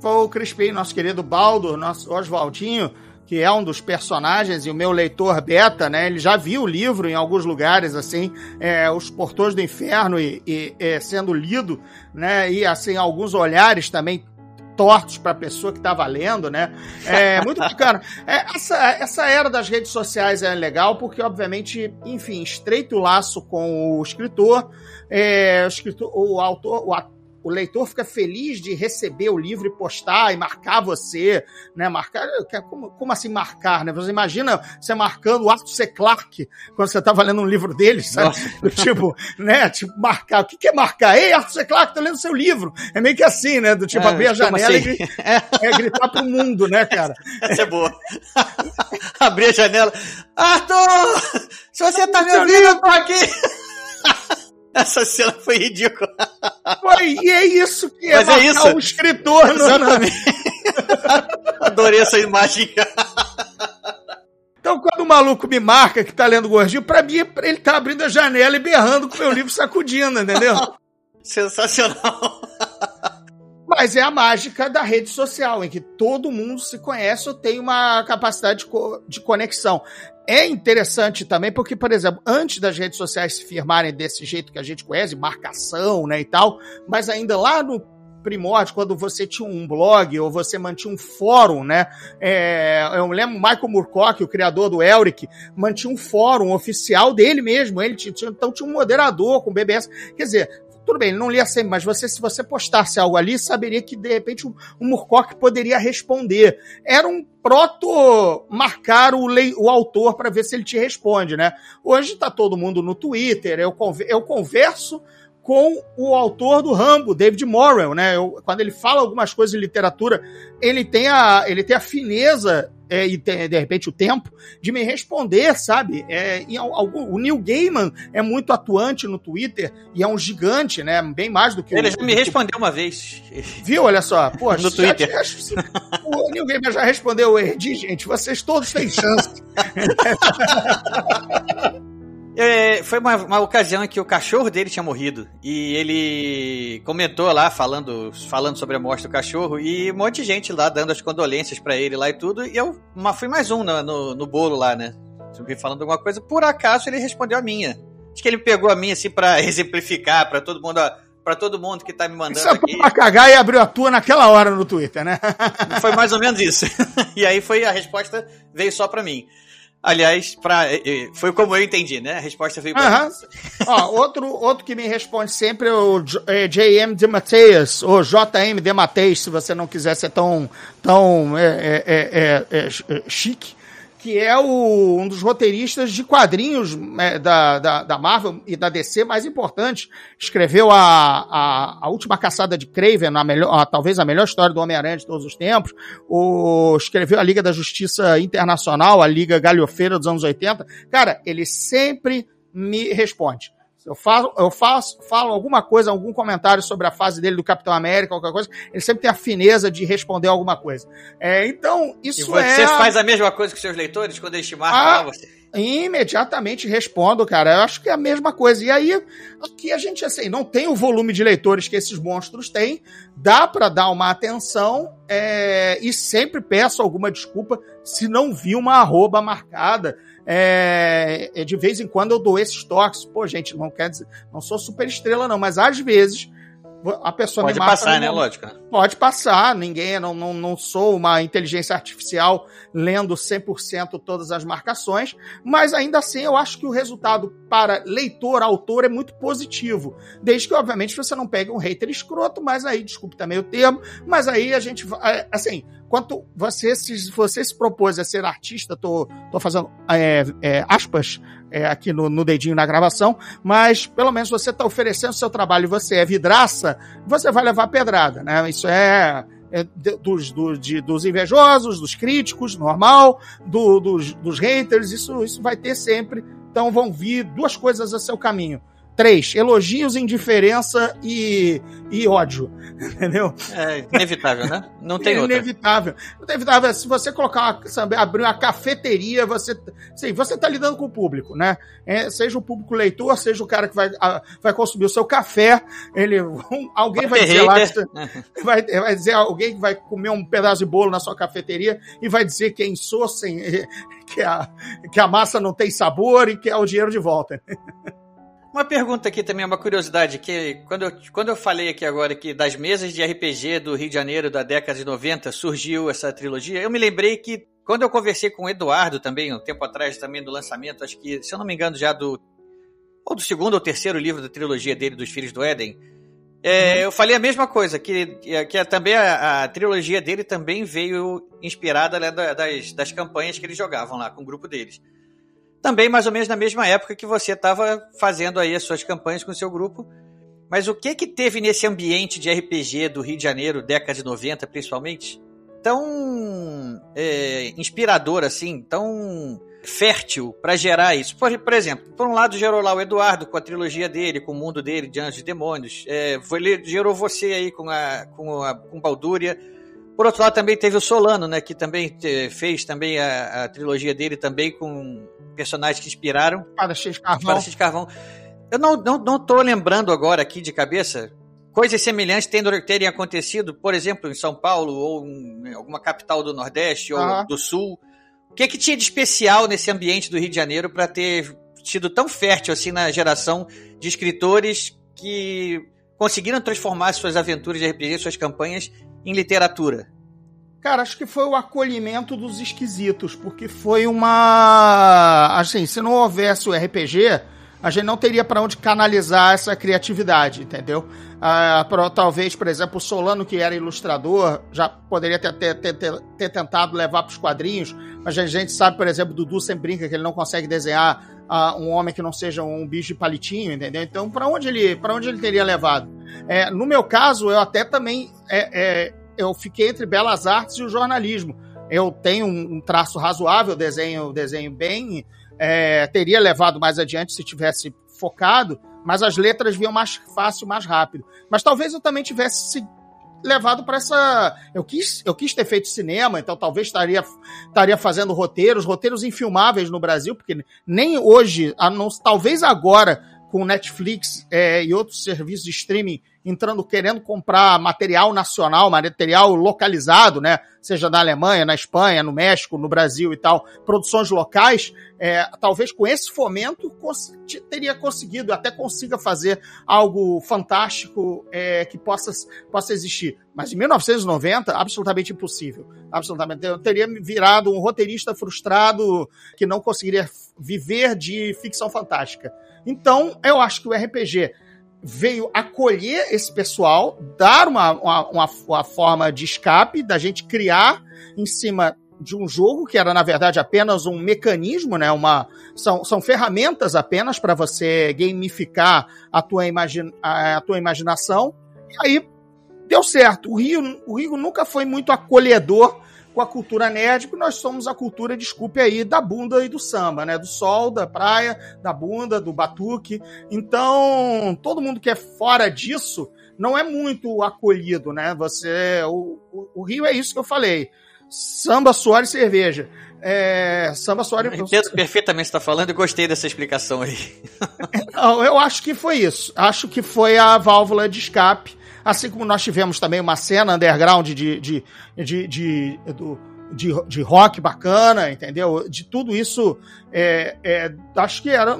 Speaker 2: Foi o Crispim, nosso querido Baldo, nosso Oswaldinho, que é um dos personagens, e o meu leitor beta, né, ele já viu o livro em alguns lugares, assim, é, Os Portões do Inferno e, e é, sendo lido, né, e assim, alguns olhares também tortos para a pessoa que estava lendo, né? É muito *laughs* bacana. É, essa, essa era das redes sociais é legal porque, obviamente, enfim, estreita o laço com o escritor, é, o, escritor o autor, o ator o leitor fica feliz de receber o livro e postar e marcar você, né? Marcar, como, como assim marcar, né? Você imagina você marcando o Arthur C. Clarke quando você estava tá lendo um livro dele, sabe? tipo, né? Tipo, marcar. O que, que é marcar? Ei, Arthur C. Clarke, tô lendo seu livro. É meio que assim, né? Do tipo, é, abrir a janela assim? e é, gritar pro mundo, né, cara?
Speaker 1: Essa é boa. *laughs* abrir a janela. Arthur! Se você tá me ouvindo, eu tô aqui! *laughs* *laughs* Essa cena foi ridícula.
Speaker 2: Foi, e é isso que é Mas é isso. o escritor.
Speaker 1: Exatamente. *laughs* Adorei essa imagem.
Speaker 2: Então, quando o maluco me marca que tá lendo Gordinho, pra mim, ele tá abrindo a janela e berrando com o meu livro sacudindo, entendeu?
Speaker 1: Sensacional.
Speaker 2: Mas é a mágica da rede social, em que todo mundo se conhece ou tem uma capacidade de, co de conexão é interessante também porque, por exemplo, antes das redes sociais se firmarem desse jeito que a gente conhece, marcação, né, e tal, mas ainda lá no primórdio, quando você tinha um blog ou você mantinha um fórum, né? É, eu lembro Michael Moorcock, o criador do Elric, mantinha um fórum oficial dele mesmo. Ele tinha, então tinha um moderador com BBS. Quer dizer, tudo bem, ele não lia sempre, mas você, se você postasse algo ali, saberia que de repente um, um Murcock poderia responder. Era um proto marcar o, lei, o autor para ver se ele te responde, né? Hoje está todo mundo no Twitter, eu, eu converso com o autor do Rambo, David Morrell, né? Eu, quando ele fala algumas coisas de literatura, ele tem a, ele tem a fineza é, e de, de, repente o tempo, de me responder, sabe? É, algum, o Neil Gaiman é muito atuante no Twitter e é um gigante, né? Bem mais do que
Speaker 1: Ele
Speaker 2: o,
Speaker 1: já me respondeu uma vez.
Speaker 2: Viu? Olha só. Pô, *laughs*
Speaker 1: no Twitter.
Speaker 2: o Neil Gaiman já respondeu, Erdi, gente, vocês todos têm chance. *laughs*
Speaker 1: É, foi uma, uma, ocasião em que o cachorro dele tinha morrido. E ele comentou lá, falando, falando sobre a morte do cachorro. E um monte de gente lá dando as condolências para ele lá e tudo. E eu uma, fui mais um no, no, no bolo lá, né? Falando alguma coisa. Por acaso ele respondeu a minha. Acho que ele pegou a minha assim para *laughs* exemplificar para todo mundo. Para todo mundo que tá me mandando
Speaker 2: isso é
Speaker 1: aqui.
Speaker 2: Pra cagar e abriu a tua naquela hora no Twitter, né?
Speaker 1: Foi mais ou menos isso. *laughs* e aí foi a resposta veio só para mim. Aliás, pra, foi como eu entendi, né? A resposta veio pra
Speaker 2: uhum. *laughs* Ó, outro, outro que me responde sempre é o é, J.M. de Mateus, ou J.M. de Mateus, se você não quiser ser tão, tão é, é, é chique que é o, um dos roteiristas de quadrinhos é, da, da, da, Marvel e da DC mais importantes. Escreveu a, a, a última caçada de Craven, a melhor, a, talvez a melhor história do Homem-Aranha de todos os tempos. O, escreveu a Liga da Justiça Internacional, a Liga Galhofeira dos anos 80. Cara, ele sempre me responde. Eu falo, eu faço, falo alguma coisa, algum comentário sobre a fase dele do Capitão América, qualquer coisa, ele sempre tem a fineza de responder alguma coisa. É, então, isso
Speaker 1: e você
Speaker 2: é.
Speaker 1: Você faz a mesma coisa com seus leitores quando eles te marcam ah, lá, você?
Speaker 2: Imediatamente respondo, cara. Eu acho que é a mesma coisa. E aí, aqui a gente, assim, não tem o volume de leitores que esses monstros têm, dá para dar uma atenção é, e sempre peço alguma desculpa se não vi uma arroba marcada. É, é, de vez em quando eu dou esses toques. Pô, gente, não quer dizer, não sou super estrela, não, mas às vezes a pessoa
Speaker 1: pode
Speaker 2: me
Speaker 1: passar, né? Lógico.
Speaker 2: Pode passar, ninguém, não, não, não sou uma inteligência artificial lendo 100% todas as marcações, mas ainda assim eu acho que o resultado para leitor, autor é muito positivo, desde que obviamente você não pegue um hater escroto, mas aí, desculpe também o termo, mas aí a gente, assim, quanto você se, você se propôs a ser artista, tô, tô fazendo é, é, aspas é, aqui no, no dedinho na gravação, mas pelo menos você está oferecendo seu trabalho e você é vidraça, você vai levar pedrada, né? Isso é, é dos, do, de, dos invejosos, dos críticos, normal, do, dos, dos haters, isso, isso vai ter sempre. Então vão vir duas coisas a seu caminho Três, elogios, indiferença e, e ódio. *laughs* Entendeu?
Speaker 1: É inevitável, né? Não tem é outra.
Speaker 2: Inevitável. Inevitável. Se você colocar uma, abrir uma cafeteria, você, sim, você tá lidando com o público, né? É, seja o público leitor, seja o cara que vai, a, vai consumir o seu café, ele, um, alguém vai, vai dizer lá, que, vai, vai dizer alguém que vai comer um pedaço de bolo na sua cafeteria e vai dizer que é insosso, *laughs* que a, que a massa não tem sabor e que é o dinheiro de volta. *laughs*
Speaker 1: Uma pergunta aqui também, uma curiosidade, que quando eu, quando eu falei aqui agora que das mesas de RPG do Rio de Janeiro da década de 90 surgiu essa trilogia, eu me lembrei que quando eu conversei com o Eduardo também, um tempo atrás também do lançamento, acho que, se eu não me engano, já do ou do segundo ou terceiro livro da trilogia dele, dos Filhos do Éden, é, uhum. eu falei a mesma coisa, que, que é também a, a, trilogia dele também veio inspirada né, das, das campanhas que eles jogavam lá com o grupo deles também mais ou menos na mesma época que você estava fazendo aí as suas campanhas com o seu grupo. Mas o que que teve nesse ambiente de RPG do Rio de Janeiro, década de 90 principalmente, tão é, inspirador assim, tão fértil para gerar isso? Por, por, exemplo, por um lado gerou lá o Eduardo com a trilogia dele, com o mundo dele de Anjos e Demônios, é, foi, gerou você aí com a com a com Baldúria, por outro lado, também teve o Solano, né, que também fez também a, a trilogia dele também com personagens que inspiraram.
Speaker 2: Para X Carvão. Para X
Speaker 1: Carvão. Eu não, não, não tô lembrando agora aqui de cabeça coisas semelhantes tendo, terem acontecido, por exemplo, em São Paulo ou em alguma capital do Nordeste ou do Sul. O que, que tinha de especial nesse ambiente do Rio de Janeiro para ter sido tão fértil assim na geração de escritores que conseguiram transformar suas aventuras de RPG, suas campanhas em literatura?
Speaker 2: Cara, acho que foi o acolhimento dos esquisitos, porque foi uma. Assim, se não houvesse o RPG, a gente não teria para onde canalizar essa criatividade, entendeu? Ah, pra, talvez, por exemplo, o Solano, que era ilustrador, já poderia ter, ter, ter, ter tentado levar para os quadrinhos, mas a gente sabe, por exemplo, Dudu sempre brinca que ele não consegue desenhar uh, um homem que não seja um bicho de palitinho, entendeu? Então, para onde ele, para onde ele teria levado? É, no meu caso, eu até também é, é, eu fiquei entre belas artes e o jornalismo. eu tenho um, traço razoável, desenho, desenho bem, é, teria levado mais adiante se tivesse focado, mas as letras vinham mais fácil, mais rápido. Mas talvez eu também tivesse levado para essa. Eu quis, eu quis ter feito cinema, então talvez estaria, estaria fazendo roteiros, roteiros infilmáveis no Brasil, porque nem hoje, não, talvez agora, com Netflix é, e outros serviços de streaming entrando querendo comprar material nacional, material localizado, né? Seja na Alemanha, na Espanha, no México, no Brasil e tal, produções locais, é, talvez com esse fomento cons teria conseguido, até consiga fazer algo fantástico é, que possa, possa existir. Mas em 1990, absolutamente impossível. Absolutamente. Eu teria virado um roteirista frustrado que não conseguiria viver de ficção fantástica. Então, eu acho que o RPG veio acolher esse pessoal, dar uma, uma, uma, uma, forma de escape, da gente criar em cima de um jogo que era, na verdade, apenas um mecanismo, né? Uma, são, são ferramentas apenas para você gamificar a tua, imagina, a, a tua imaginação. E aí deu certo. O Rio, o Rio nunca foi muito acolhedor com a cultura nerd, porque nós somos a cultura, desculpe aí, da bunda e do samba, né? Do sol, da praia, da bunda, do batuque. Então, todo mundo que é fora disso não é muito acolhido, né? Você. O, o, o Rio é isso que eu falei. Samba, suor e cerveja. É, samba, suor e...
Speaker 1: Entendo perfeitamente o que você está falando e gostei dessa explicação aí. *laughs*
Speaker 2: Não, eu acho que foi isso. Acho que foi a válvula de escape Assim como nós tivemos também uma cena underground de, de, de, de, de, de rock bacana, entendeu? De tudo isso, é, é, acho que era.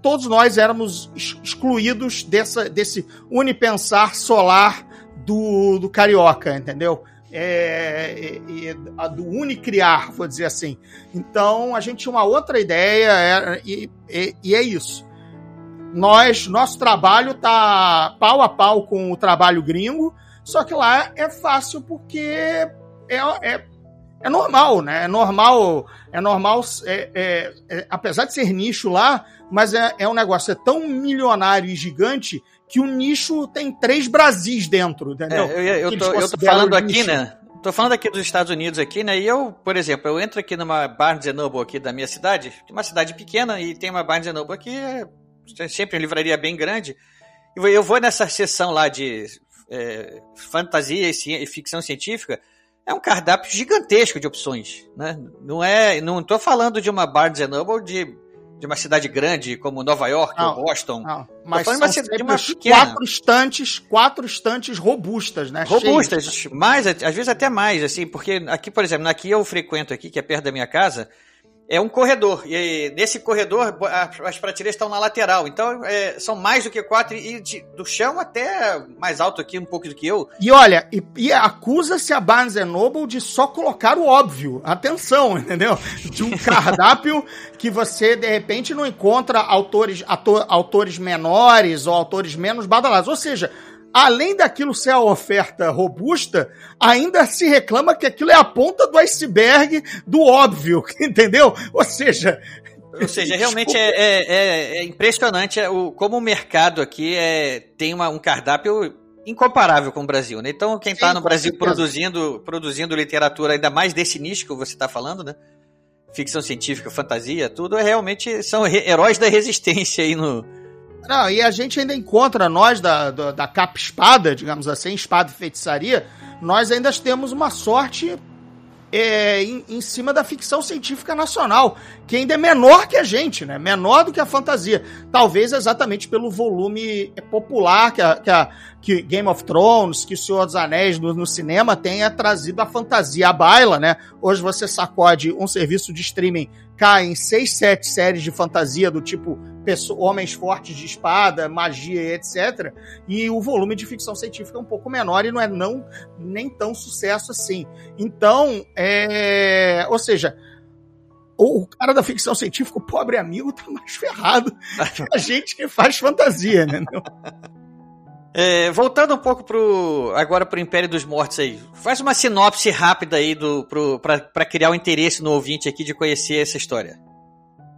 Speaker 2: Todos nós éramos excluídos dessa, desse unipensar solar do, do carioca, entendeu? É, é, é, do unicriar, vou dizer assim. Então a gente tinha uma outra ideia é, e, e, e, é isso nós, nosso trabalho tá pau a pau com o trabalho gringo, só que lá é fácil porque é, é, é normal, né? É normal, é normal, é, é, é, apesar de ser nicho lá, mas é, é um negócio é tão milionário e gigante que o nicho tem três Brasis dentro, entendeu?
Speaker 1: É, eu, eu, tô, eu tô falando aqui, né? Tô falando aqui dos Estados Unidos aqui, né? E eu, por exemplo, eu entro aqui numa Barnes Noble aqui da minha cidade, uma cidade pequena, e tem uma Barnes Noble aqui, sempre uma livraria bem grande. E eu vou nessa sessão lá de é, fantasia e ficção científica, é um cardápio gigantesco de opções, né? Não é, não estou falando de uma Barnes Noble de, de uma cidade grande como Nova York não, ou Boston. Não,
Speaker 2: mas são de uma quatro estantes, quatro estantes robustas, né?
Speaker 1: Robustas, Cheias. mais, às vezes até mais, assim, porque aqui, por exemplo, aqui eu frequento aqui, que é perto da minha casa, é um corredor. E nesse corredor, as prateleiras estão na lateral. Então, é, são mais do que quatro. E de, do chão até mais alto aqui, um pouco do que eu.
Speaker 2: E olha, e, e acusa-se a Barnes Noble de só colocar o óbvio. Atenção, *laughs* entendeu? De um cardápio que você, de repente, não encontra autores, ator, autores menores ou autores menos badalados. Ou seja, além daquilo ser a oferta robusta, ainda se reclama que aquilo é a ponta do iceberg do óbvio, *laughs* entendeu? Ou seja.
Speaker 1: Ou seja, *laughs* realmente é, é, é, é, impressionante o, como o mercado aqui é, tem uma, um cardápio incomparável com o Brasil, né? Então, quem está no Brasil produzindo, produzindo literatura ainda mais desse nicho que você está falando, né? Ficção científica, fantasia, tudo, é realmente são heróis da resistência aí no,
Speaker 2: não, e a gente ainda encontra, nós da, da, da capa espada, digamos assim, espada e feitiçaria, nós ainda temos uma sorte é, em, em, cima da ficção científica nacional, que ainda é menor que a gente, né? Menor do que a fantasia. Talvez exatamente pelo volume popular que, a, que, a, que Game of Thrones, que o Senhor dos Anéis no, no, cinema tenha trazido a fantasia à baila, né? Hoje você sacode um serviço de streaming cai em seis, sete séries de fantasia do tipo homens fortes de espada, magia, etc. E o volume de ficção científica é um pouco menor e não é não, nem tão sucesso assim. Então, é, ou seja, o, cara da ficção científica, o pobre amigo, tá mais ferrado que a gente que faz fantasia, né? *laughs*
Speaker 1: É, voltando um pouco pro, agora pro Império dos Mortos aí. Faz uma sinopse rápida aí pra criar o um interesse no ouvinte aqui de conhecer essa história.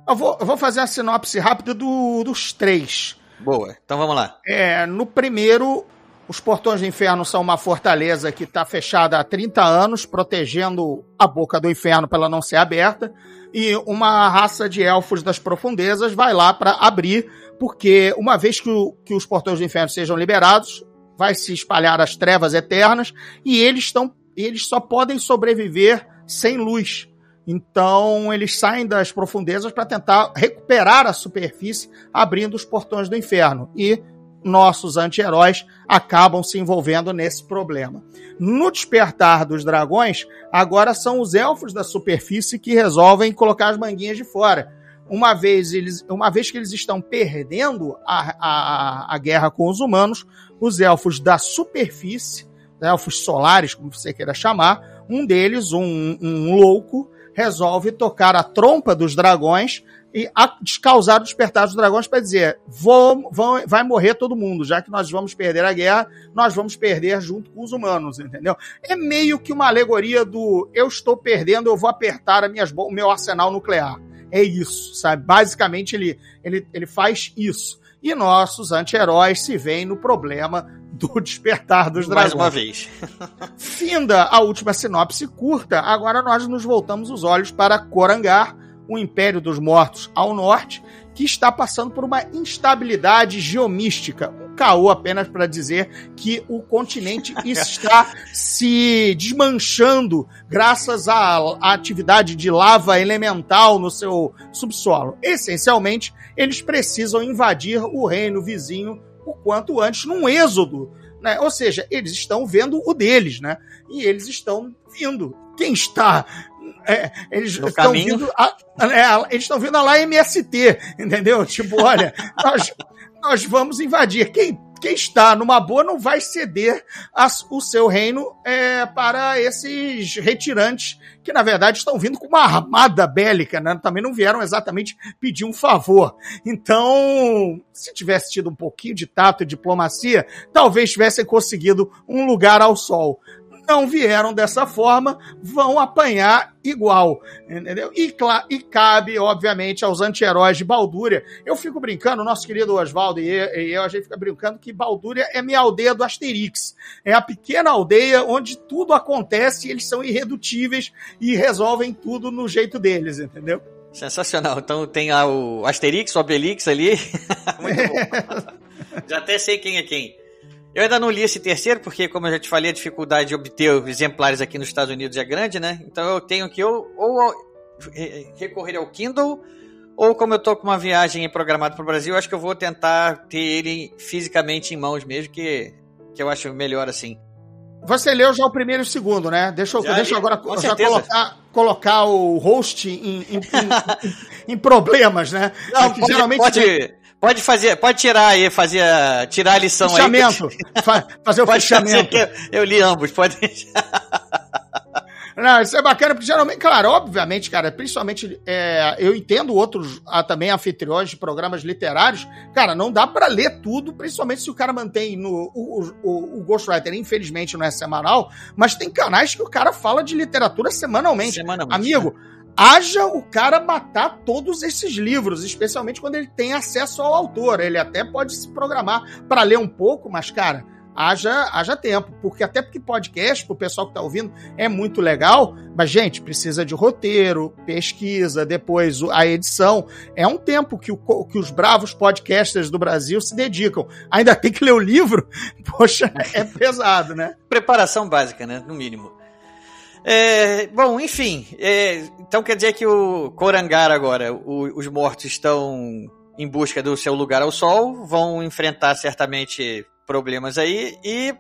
Speaker 2: Eu vou, eu vou fazer a sinopse rápida do, dos três.
Speaker 1: Boa, então vamos lá.
Speaker 2: É, no primeiro, Os portões do inferno são uma fortaleza que está fechada há 30 anos, protegendo a boca do inferno para ela não ser aberta. E uma raça de elfos das profundezas vai lá para abrir, porque uma vez que, o, que os portões do inferno sejam liberados, vai se espalhar as trevas eternas e eles estão eles só podem sobreviver sem luz. Então eles saem das profundezas para tentar recuperar a superfície, abrindo os portões do inferno. E nossos anti-heróis acabam se envolvendo nesse problema. No despertar dos dragões, agora são os elfos da superfície que resolvem colocar as manguinhas de fora. Uma vez, eles, uma vez que eles estão perdendo a, a, a guerra com os humanos, os elfos da superfície, elfos solares, como você queira chamar, um deles, um, um louco, resolve tocar a trompa dos dragões e causar o despertar dos dragões para dizer: vão, vão, vai morrer todo mundo, já que nós vamos perder a guerra, nós vamos perder junto com os humanos, entendeu? É meio que uma alegoria do eu estou perdendo, eu vou apertar minhas, o meu arsenal nuclear. É isso, sabe? Basicamente ele, ele, ele faz isso. E nossos anti-heróis se veem no problema do *laughs* despertar dos dragões.
Speaker 1: Mais uma vez.
Speaker 2: Finda a última sinopse curta, agora nós nos voltamos os olhos para Corangar, o Império dos Mortos ao norte, que está passando por uma instabilidade geomística. Um caô apenas para dizer que o continente *laughs* está se desmanchando graças à, à, atividade de lava elemental no seu subsolo. Essencialmente, eles precisam invadir o reino vizinho o quanto antes num êxodo. Né? Ou seja, eles estão vendo o deles, né? E eles estão vindo. Quem está é, eles no estão caminho. vindo a, é, eles estão vindo a lá MST, entendeu? Tipo, olha, *laughs* nós, nós vamos invadir. Quem, quem está numa boa não vai ceder as, o seu reino é, para esses retirantes que, na verdade, estão vindo com uma armada bélica, né? Também não vieram exatamente pedir um favor. Então, se tivesse tido um pouquinho de tato e diplomacia, talvez tivessem conseguido um lugar ao sol não vieram dessa forma, vão apanhar igual, entendeu? E, e cabe, obviamente, aos anti-heróis de Baldúria. Eu fico brincando, nosso querido Oswaldo e eu, a gente fica brincando que Baldúria é minha aldeia do Asterix. É a pequena aldeia onde tudo acontece e eles são irredutíveis e resolvem tudo no jeito deles, entendeu?
Speaker 1: Sensacional. Então tem o Asterix, o Obelix ali. *laughs* Muito bom. *laughs* Já até sei quem é quem. Eu ainda não li esse terceiro, porque, como eu já te falei, a dificuldade de obter exemplares aqui nos Estados Unidos é grande, né? Então eu tenho que ou, ou recorrer ao Kindle, ou como eu tô com uma viagem programada para o Brasil, acho que eu vou tentar ter ele fisicamente em mãos mesmo, que, que eu acho melhor assim.
Speaker 2: Você leu já o primeiro e o segundo, né? Deixa eu, deixa eu agora já colocar, colocar o host em, em, em, em problemas, né?
Speaker 1: Não, é pode, geralmente pode, Pode fazer, pode tirar aí, fazer, tirar a lição aí. *laughs*
Speaker 2: fazer o pode fichamento.
Speaker 1: Fazer eu, eu li ambos, pode
Speaker 2: Não, isso é bacana, porque geralmente, claro, obviamente, cara, principalmente é, eu entendo outros ah, também anfitriões de programas literários, cara, não dá para ler tudo, principalmente se o cara mantém no. O, o, o Ghostwriter, infelizmente, não é semanal, mas tem canais que o cara fala de literatura semanalmente. semanalmente Amigo, né? Haja o cara matar todos esses livros, especialmente quando ele tem acesso ao autor. Ele até pode se programar para ler um pouco, mas, cara, haja, haja tempo. Porque até porque podcast, pro pessoal que tá ouvindo, é muito legal, mas, gente, precisa de roteiro, pesquisa, depois a edição. É um tempo que, o, que os bravos podcasters do Brasil se dedicam. Ainda tem que ler o livro? *laughs* Poxa, é pesado, né?
Speaker 1: Preparação básica, né? No mínimo. É, bom, enfim. É, então quer dizer que o Korangar agora, o, os mortos estão em busca do seu lugar ao sol, vão enfrentar certamente problemas aí, e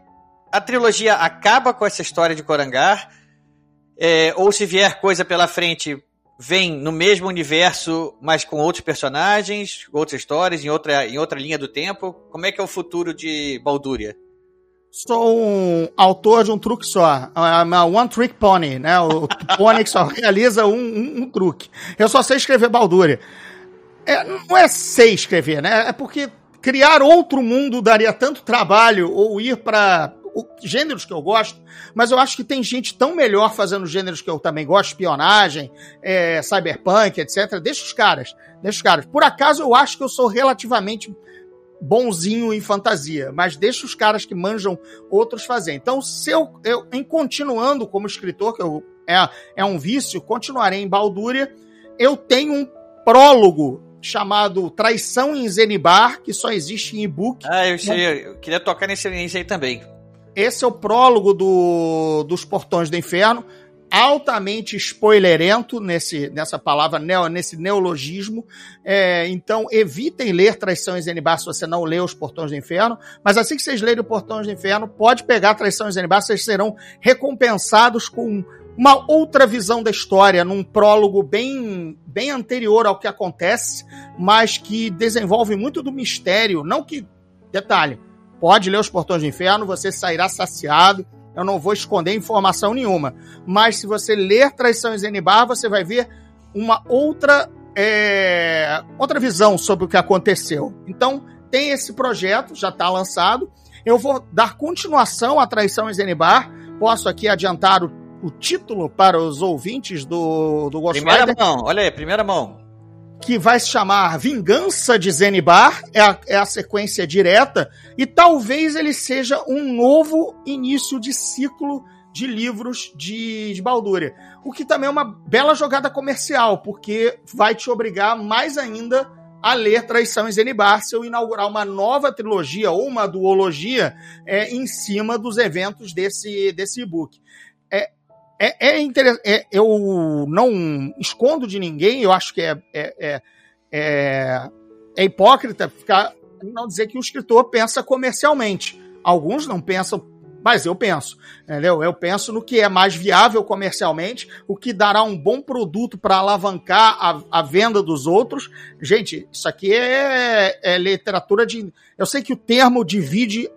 Speaker 1: a trilogia acaba com essa história de Korangar, é, ou se vier coisa pela frente, vem no mesmo universo, mas com outros personagens, outras histórias, em outra, em outra linha do tempo. Como é que é o futuro de Baldúria?
Speaker 2: Sou um autor de um truque só. Uma one trick pony, né? O *laughs* pony que só realiza um, um, um, truque. Eu só sei escrever Balduria. É, não é sei escrever, né? É porque criar outro mundo daria tanto trabalho ou ir para gêneros que eu gosto, mas eu acho que tem gente tão melhor fazendo gêneros que eu também gosto, espionagem, é, cyberpunk, etc. Deixa os caras, deixa os caras. Por acaso eu acho que eu sou relativamente bonzinho em fantasia, mas deixa os caras que manjam outros fazer. Então, se eu, eu em continuando como escritor, que eu, é, é um vício, continuarei em Baldúria, eu tenho um prólogo chamado Traição em Zenibar, que só existe em e-book.
Speaker 1: Ah, eu, sei, eu queria tocar nesse, aí também.
Speaker 2: Esse é o prólogo do, dos Portões do Inferno altamente spoilerento nesse, nessa palavra, nesse neologismo. É, então, evitem ler Traição em Zenibar se você não lê Os Portões do Inferno. Mas assim que vocês lerem Os Portões do Inferno, pode pegar Traição em Zenibar, vocês serão recompensados com uma outra visão da história, num prólogo bem, bem anterior ao que acontece, mas que desenvolve muito do mistério. Não que. Detalhe, pode ler Os Portões do Inferno, você sairá saciado eu não vou esconder informação nenhuma. Mas se você ler Traição em Zenibar, você vai ver uma outra, é, outra visão sobre o que aconteceu. Então, tem esse projeto, já está lançado. Eu vou dar continuação à Traição em Zenibar. Posso aqui adiantar o, o título para os ouvintes do, do
Speaker 1: Ghost Primeira mão, olha aí, primeira mão
Speaker 2: que vai se chamar Vingança de Zenibar, é a, é a sequência direta, e talvez ele seja um novo início de ciclo de livros de, de Baldúria. O que também é uma bela jogada comercial, porque vai te obrigar mais ainda a ler Traição em Zenibar se eu inaugurar uma nova trilogia ou uma duologia é, em cima dos eventos desse, desse e-book. É, é, interessante. É, eu não escondo de ninguém, eu acho que é, é, é, é, é hipócrita ficar, não dizer que o escritor pensa comercialmente. Alguns não pensam, mas eu penso. Entendeu? Eu penso no que é mais viável comercialmente, o que dará um bom produto para alavancar a, a, venda dos outros. Gente, isso aqui é, é literatura de. Eu sei que o termo divide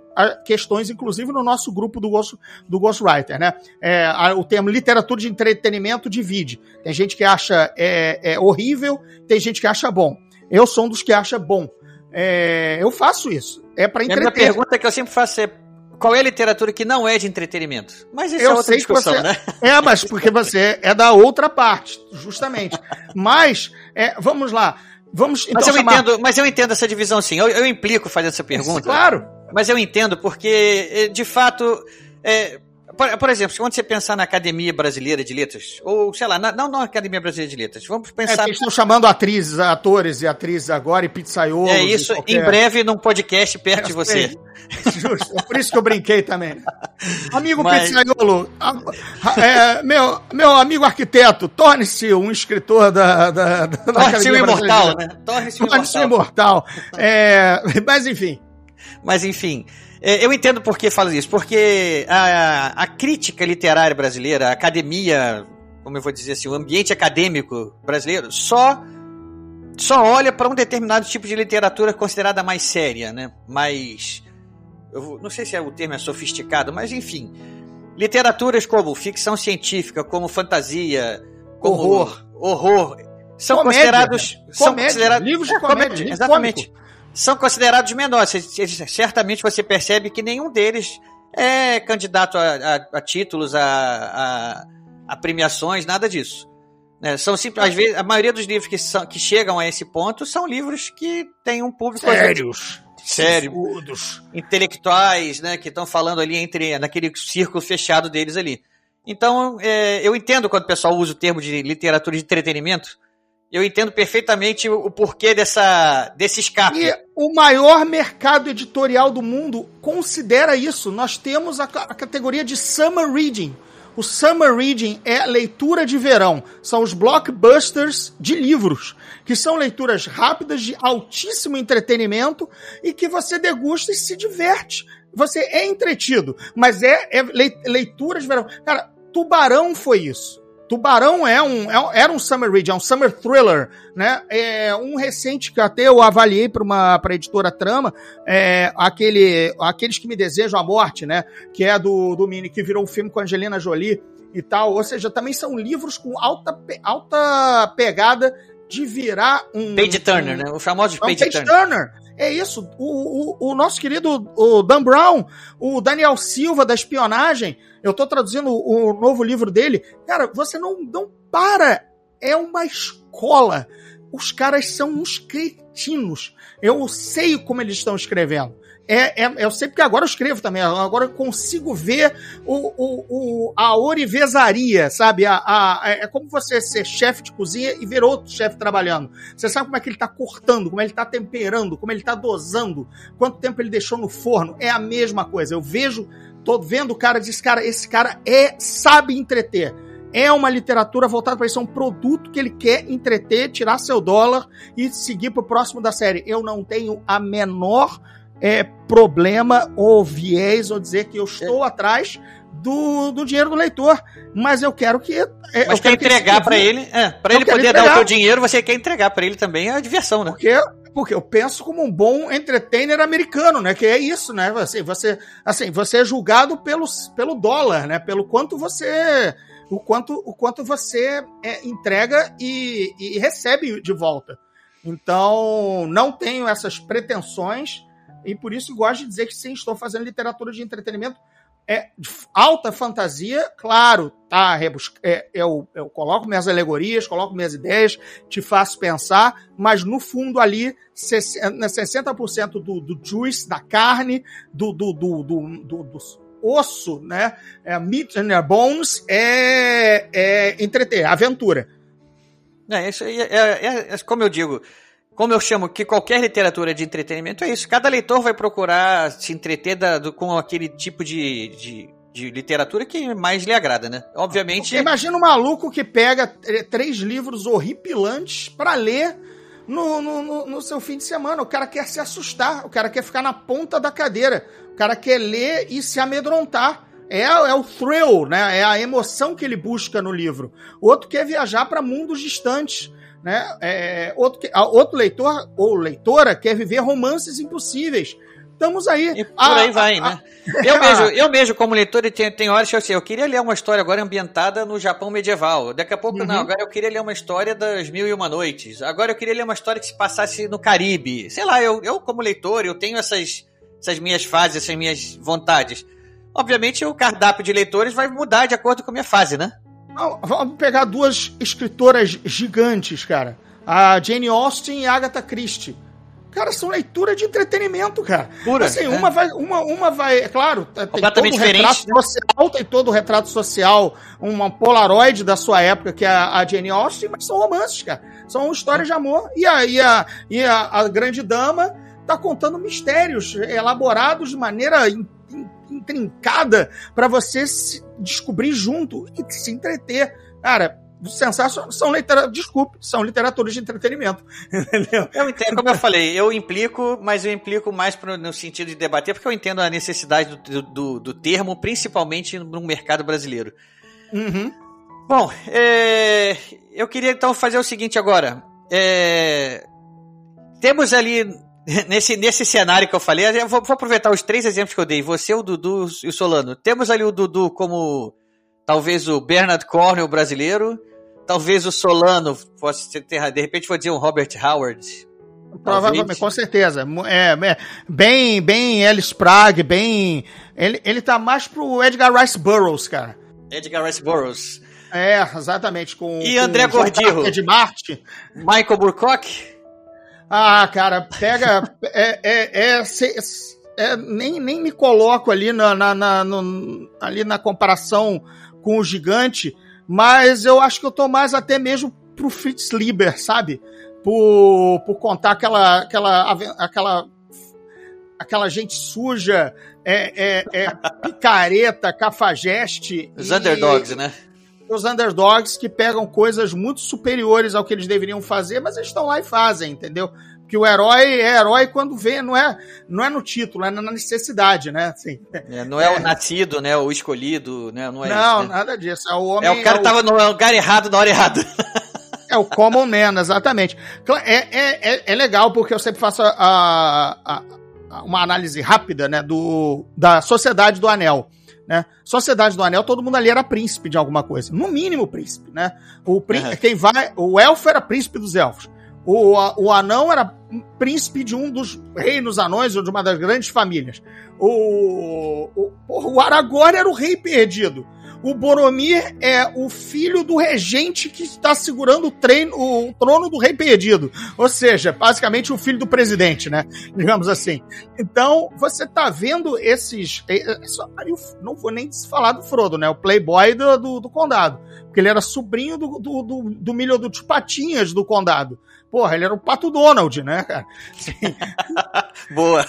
Speaker 2: questões, inclusive no nosso grupo do, Ghost, do Ghostwriter, né? É, o termo literatura de entretenimento divide. Tem gente que acha é, é, horrível, tem gente que acha bom. Eu sou um dos que acha bom. É, eu faço isso. É para entreter. A
Speaker 1: pergunta que eu sempre faço é qual é a literatura que não é de entretenimento? Mas isso é eu é outra discussão,
Speaker 2: você...
Speaker 1: né?
Speaker 2: É, mas porque você é da outra parte, justamente. mas, é, vamos lá. Vamos, então,
Speaker 1: mas, eu chamar... entendo, mas eu entendo essa divisão sim. Eu, eu implico fazendo essa pergunta.
Speaker 2: Claro.
Speaker 1: Mas eu entendo, porque, eh, de fato, é, por, por, exemplo, quando você pensar na Academia Brasileira de Letras, ou sei lá, na, não na Academia Brasileira de Letras, vamos pensar. É,
Speaker 2: eles estão chamando atrizes, atores e atrizes agora e pizzaiolos.
Speaker 1: É isso, qualquer... em breve num podcast perto é, de você.
Speaker 2: Justo, é por isso que eu brinquei também. *laughs* Amigo Mas... pizzaiolo, é, meu, meu amigo arquiteto, torne-se um escritor da, da, da
Speaker 1: Torne-se um imortal, né? Torne-se um
Speaker 2: torne imortal. É, mas enfim.
Speaker 1: Mas enfim, é, eu entendo por que falo isso, porque a, a crítica literária brasileira, a academia, como eu vou dizer assim, o ambiente acadêmico brasileiro, só só olha para um determinado tipo de literatura considerada mais séria, né? Mais. Eu não sei se é o termo é sofisticado, mas enfim. Literaturas como ficção científica, como fantasia, como horror, horror são comédia, considerados. Né? São considerados
Speaker 2: livros de é, comédia, comédia
Speaker 1: exatamente. Cômico são considerados menores. Certamente você percebe que nenhum deles é candidato a, a, a títulos, a, a, premiações, nada disso. Né? São simples, às vezes, a maioria dos livros que, são, que chegam a esse ponto são livros que têm um público
Speaker 2: sérios,
Speaker 1: sério, intelectuais, né, que estão falando ali entre naquele círculo fechado deles ali. Então, é, eu entendo quando o pessoal usa o termo de literatura de entretenimento, eu entendo perfeitamente o porquê dessa, desse escape.
Speaker 2: E o maior mercado editorial do mundo considera isso. Nós temos a, a categoria de Summer Reading. O Summer Reading é leitura de verão. São os blockbusters de livros, que são leituras rápidas, de altíssimo entretenimento e que você degusta e se diverte. Você é entretido, mas é, é leitura de verão. Cara, Tubarão foi isso. Tubarão é um, é, era um summer read, é um summer thriller, né? É um recente que até eu avaliei para uma pra editora Trama, é aquele, aqueles que me desejam a morte, né? Que é do, do Mini, que virou um filme com Angelina Jolie e tal. Ou seja, também são livros com alta, alta pegada de virar um.
Speaker 1: Page Turner, um, né? O famoso
Speaker 2: Page, um page Turner. Turner. É isso. O, o, o, nosso querido o Dan Brown, o Daniel Silva da espionagem, eu estou traduzindo o novo livro dele. Cara, você não, não para. É uma escola os caras são uns cretinos. Eu sei como eles estão escrevendo. É, é, eu sei porque agora eu escrevo também, agora eu consigo ver o, o, o a orivesaria, sabe? A, a, é como você ser chefe de cozinha e ver outro chefe trabalhando. Você sabe como é que ele está cortando, como ele está temperando, como ele está dosando, quanto tempo ele deixou no forno. É a mesma coisa. Eu vejo, tô vendo o cara, diz, cara, esse cara é sabe entreter é uma literatura voltada para isso, é um produto que ele quer entreter, tirar seu dólar e seguir para o próximo da série. Eu não tenho a menor é, problema ou viés ou dizer que eu estou é. atrás do, do dinheiro do leitor, mas eu quero que. É,
Speaker 1: mas quer entregar para ele, é, para ele poder entregar. dar o seu dinheiro, você quer entregar para ele também a diversão, né?
Speaker 2: Porque, porque eu penso como um bom entertainer americano, né? Que é isso, né? Você, você, assim, você é julgado pelo, pelo dólar, né? Pelo quanto você o quanto, o quanto você é, entrega e, e, recebe de volta. Então, não tenho essas pretensões e por isso gosto de dizer que sim, estou fazendo literatura de entretenimento. É alta fantasia, claro, tá? É, eu, eu coloco minhas alegorias, coloco minhas ideias, te faço pensar, mas no fundo ali, 60% do, do juice, da carne, do, do, do, do, do, osso, né? É, meat and bones é, é entreter, aventura.
Speaker 1: É, isso aí é, é, é, como eu digo, como eu chamo que qualquer literatura de entretenimento é isso. Cada leitor vai procurar se entreter da, do, com aquele tipo de, de, de, literatura que mais lhe agrada, né? Obviamente.
Speaker 2: Porque imagina um maluco que pega três livros horripilantes para ler no, no, no, seu fim de semana. O cara quer se assustar, o cara quer ficar na ponta da cadeira, o cara quer ler e se amedrontar. É, é o thrill, né? É a emoção que ele busca no livro. O outro quer viajar para mundos distantes. Né? É, outro, outro leitor ou leitora quer viver romances impossíveis estamos aí.
Speaker 1: E por aí vai, né? eu, *laughs* mesmo, eu mesmo, como leitor, tem, tem horas que eu sei, eu queria ler uma história agora ambientada no Japão medieval. Daqui a pouco, uhum. não, agora eu queria ler uma história das Mil e Uma Noites. Agora eu queria ler uma história que se passasse no Caribe. Sei lá, eu, eu como leitor, eu tenho essas, essas minhas fases, essas minhas vontades. Obviamente, o cardápio de leitores vai mudar de acordo com a minha fase, né?
Speaker 2: Vamos pegar duas escritoras gigantes, cara. A Jane Austen e a Agatha Christie Cara, são leitura de entretenimento, cara. Pura. Assim, é. uma vai, uma, uma vai, é claro, tem todo o retrato né? social, tem todo o retrato social, uma Polaroid da sua época, que é a, Jane Austen, mas são romances, cara. São histórias de amor. E a, e a, e a, a grande dama tá contando mistérios elaborados de maneira in, in, intrincada para você se descobrir junto e se entreter. Cara, sensacional. São literatura, desculpe, são literaturas de entretenimento. *laughs*
Speaker 1: Entendeu? Eu entendo, como eu falei, eu implico, mas eu implico mais pro, no sentido de debater, porque eu entendo a necessidade do, do, do termo, principalmente no mercado brasileiro. Uhum. Bom, é, eu queria então fazer o seguinte agora. É, temos ali, *laughs* nesse, nesse cenário que eu falei, eu vou, vou aproveitar os três exemplos que eu dei, você, o Dudu e o Solano. Temos ali o Dudu como talvez o Bernard Cornell brasileiro, talvez o Solano, fosse ter, de repente vou dizer um Robert Howard.
Speaker 2: Provavelmente, com certeza. É, é, bem, bem Ellis Prague, bem. Ele, ele tá mais pro Edgar Rice Burroughs, cara.
Speaker 1: Edgar Rice Burroughs.
Speaker 2: É, exatamente. Com,
Speaker 1: e com André Gordirro.
Speaker 2: De Marte.
Speaker 1: Michael Burkock.
Speaker 2: Ah, cara, pega. é, é, é, é, nem, nem me coloco ali na, na, na no, ali na comparação com o gigante, mas eu acho que eu tô mais até mesmo pro Fritz Lieber, sabe? Por, por contar aquela, aquela, aquela, aquela gente suja, é, é, é picareta, cafajeste.
Speaker 1: Os e, underdogs, né?
Speaker 2: Os underdogs que pegam coisas muito superiores ao que eles deveriam fazer, mas eles estão lá e fazem, entendeu? que o herói é herói quando vê, não é, não é no título, é na necessidade, né? Assim,
Speaker 1: é, não é, é, o nascido, né? O escolhido, né?
Speaker 2: Não, é não isso, né? nada disso. É o homem.
Speaker 1: É o cara é o... tava no lugar errado na hora errada. *laughs*
Speaker 2: É o common man, exatamente. É, é, é, é legal porque eu sempre faço a, a, a, uma análise rápida, né? Do, da Sociedade do Anel. Né? Sociedade do Anel, todo mundo ali era príncipe de alguma coisa. No mínimo príncipe, né? O príncipe, uhum. quem vai, o elfo era príncipe dos elfos. O, o anão era príncipe de um dos reinos anões, ou de uma das grandes famílias. O, o, o Aragorn era o rei perdido. O Boromir é o filho do regente que está segurando o, treino, o trono do rei perdido. Ou seja, basicamente o filho do presidente, né? Digamos assim. Então, você tá vendo esses. É, é, eu não vou nem falar do Frodo, né? O playboy do, do, do condado. Porque ele era sobrinho do, do, do, do milho do Patinhas do condado. Porra, ele era o Pato Donald, né, cara? *laughs*
Speaker 1: Boa.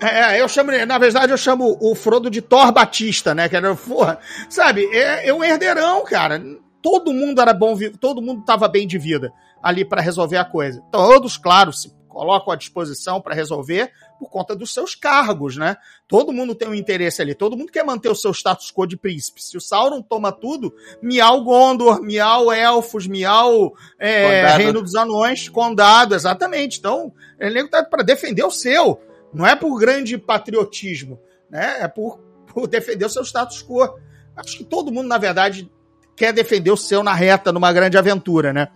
Speaker 2: É, é, eu chamo, na verdade, eu chamo o Frodo de Thor Batista, né? Que era, porra, sabe, é, é um herdeirão, cara. Todo mundo era bom, todo mundo tava bem de vida ali para resolver a coisa. Todos, claro, se colocam à disposição para resolver por conta dos seus cargos, né? Todo mundo tem um interesse ali, todo mundo quer manter o seu status quo de príncipe. Se o Sauron toma tudo, miau Gondor, miau Elfos, miau é, Reino dos Anões, Condado, exatamente. Então, ele é para defender o seu, não é por grande patriotismo, né? É por, por defender o seu status quo. Acho que todo mundo, na verdade, quer defender o seu na reta, numa grande aventura, né?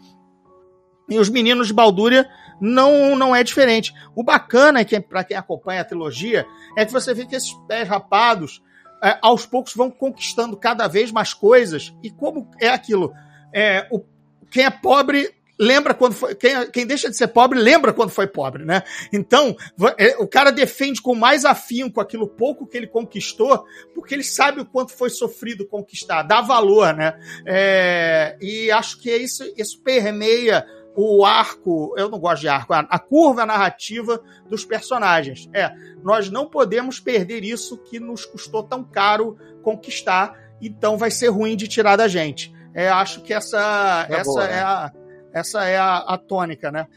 Speaker 2: E os meninos de Baldúria não, não é diferente. O bacana, é que para quem acompanha a trilogia, é que você vê que esses pés rapados, é, aos poucos, vão conquistando cada vez mais coisas. E como é aquilo? É, o, quem é pobre lembra quando foi. Quem, quem deixa de ser pobre lembra quando foi pobre, né? Então, é, o cara defende com mais afinco aquilo pouco que ele conquistou, porque ele sabe o quanto foi sofrido conquistar, dá valor, né? É, e acho que isso, isso permeia o arco, eu não gosto de arco, a, curva narrativa dos personagens. É, nós não podemos perder isso que nos custou tão caro conquistar, então vai ser ruim de tirar da gente. É, acho que essa, é essa, boa, é né? a, essa é a, a tônica, né?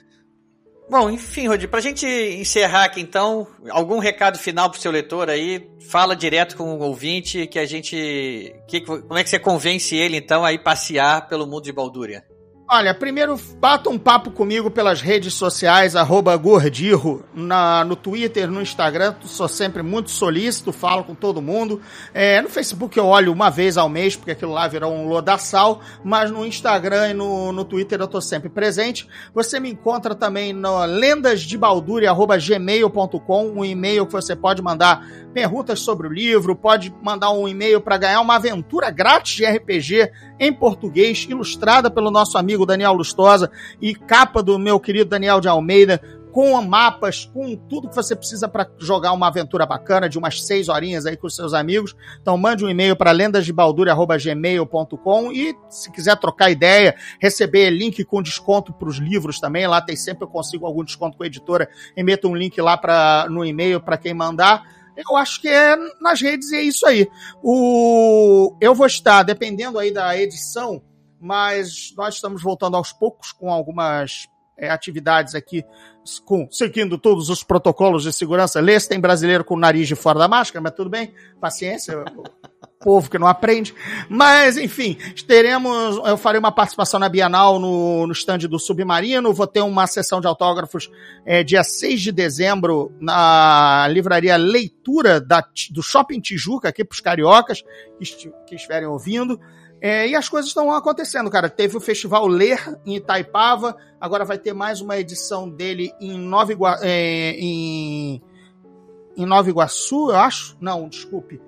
Speaker 1: Bom, enfim, Rodi, pra gente encerrar aqui então, algum recado final pro seu leitor aí, fala direto com o ouvinte que a gente. Que, como é que você convence ele então a ir passear pelo mundo de Baldúria?
Speaker 2: Olha, primeiro bata um papo comigo pelas redes sociais, arroba Gordirro, na, no Twitter, no Instagram, sou sempre muito solícito, falo com todo mundo. É, no Facebook eu olho uma vez ao mês, porque aquilo lá virou um lodaçal, mas no Instagram e no, no Twitter eu tô sempre presente. Você me encontra também no lendasdebalduria.gmail.com, um e-mail que você pode mandar perguntas sobre o livro, pode mandar um e-mail para ganhar uma aventura grátis de RPG em português, ilustrada pelo nosso amigo Daniel Lustosa e capa do meu querido Daniel de Almeida, com mapas, com tudo que você precisa para jogar uma aventura bacana de umas seis horinhas aí com os seus amigos. Então mande um e-mail para lendasdebaldura.gmail.com e se quiser trocar ideia, receber link com desconto para os livros também, lá tem sempre eu consigo algum desconto com a editora, emeta um link lá pra, no e-mail para quem mandar eu acho que é nas redes e é isso aí. O, eu vou estar, dependendo aí da edição, mas nós estamos voltando aos poucos com algumas é, atividades aqui, com, seguindo todos os protocolos de segurança. Lê se tem brasileiro com o nariz de fora da máscara, mas tudo bem, paciência *laughs* povo que não aprende. Mas, enfim, teremos. Eu farei uma participação na Bienal no, no stand do Submarino. Vou ter uma sessão de autógrafos é, dia 6 de dezembro na livraria Leitura da, do Shopping Tijuca, aqui para os cariocas que, que estiverem ouvindo. É, e as coisas estão acontecendo, cara. Teve o festival Ler em Itaipava, agora vai ter mais uma edição dele em Nova, Igua, é, em, em Nova Iguaçu, eu acho. Não, desculpe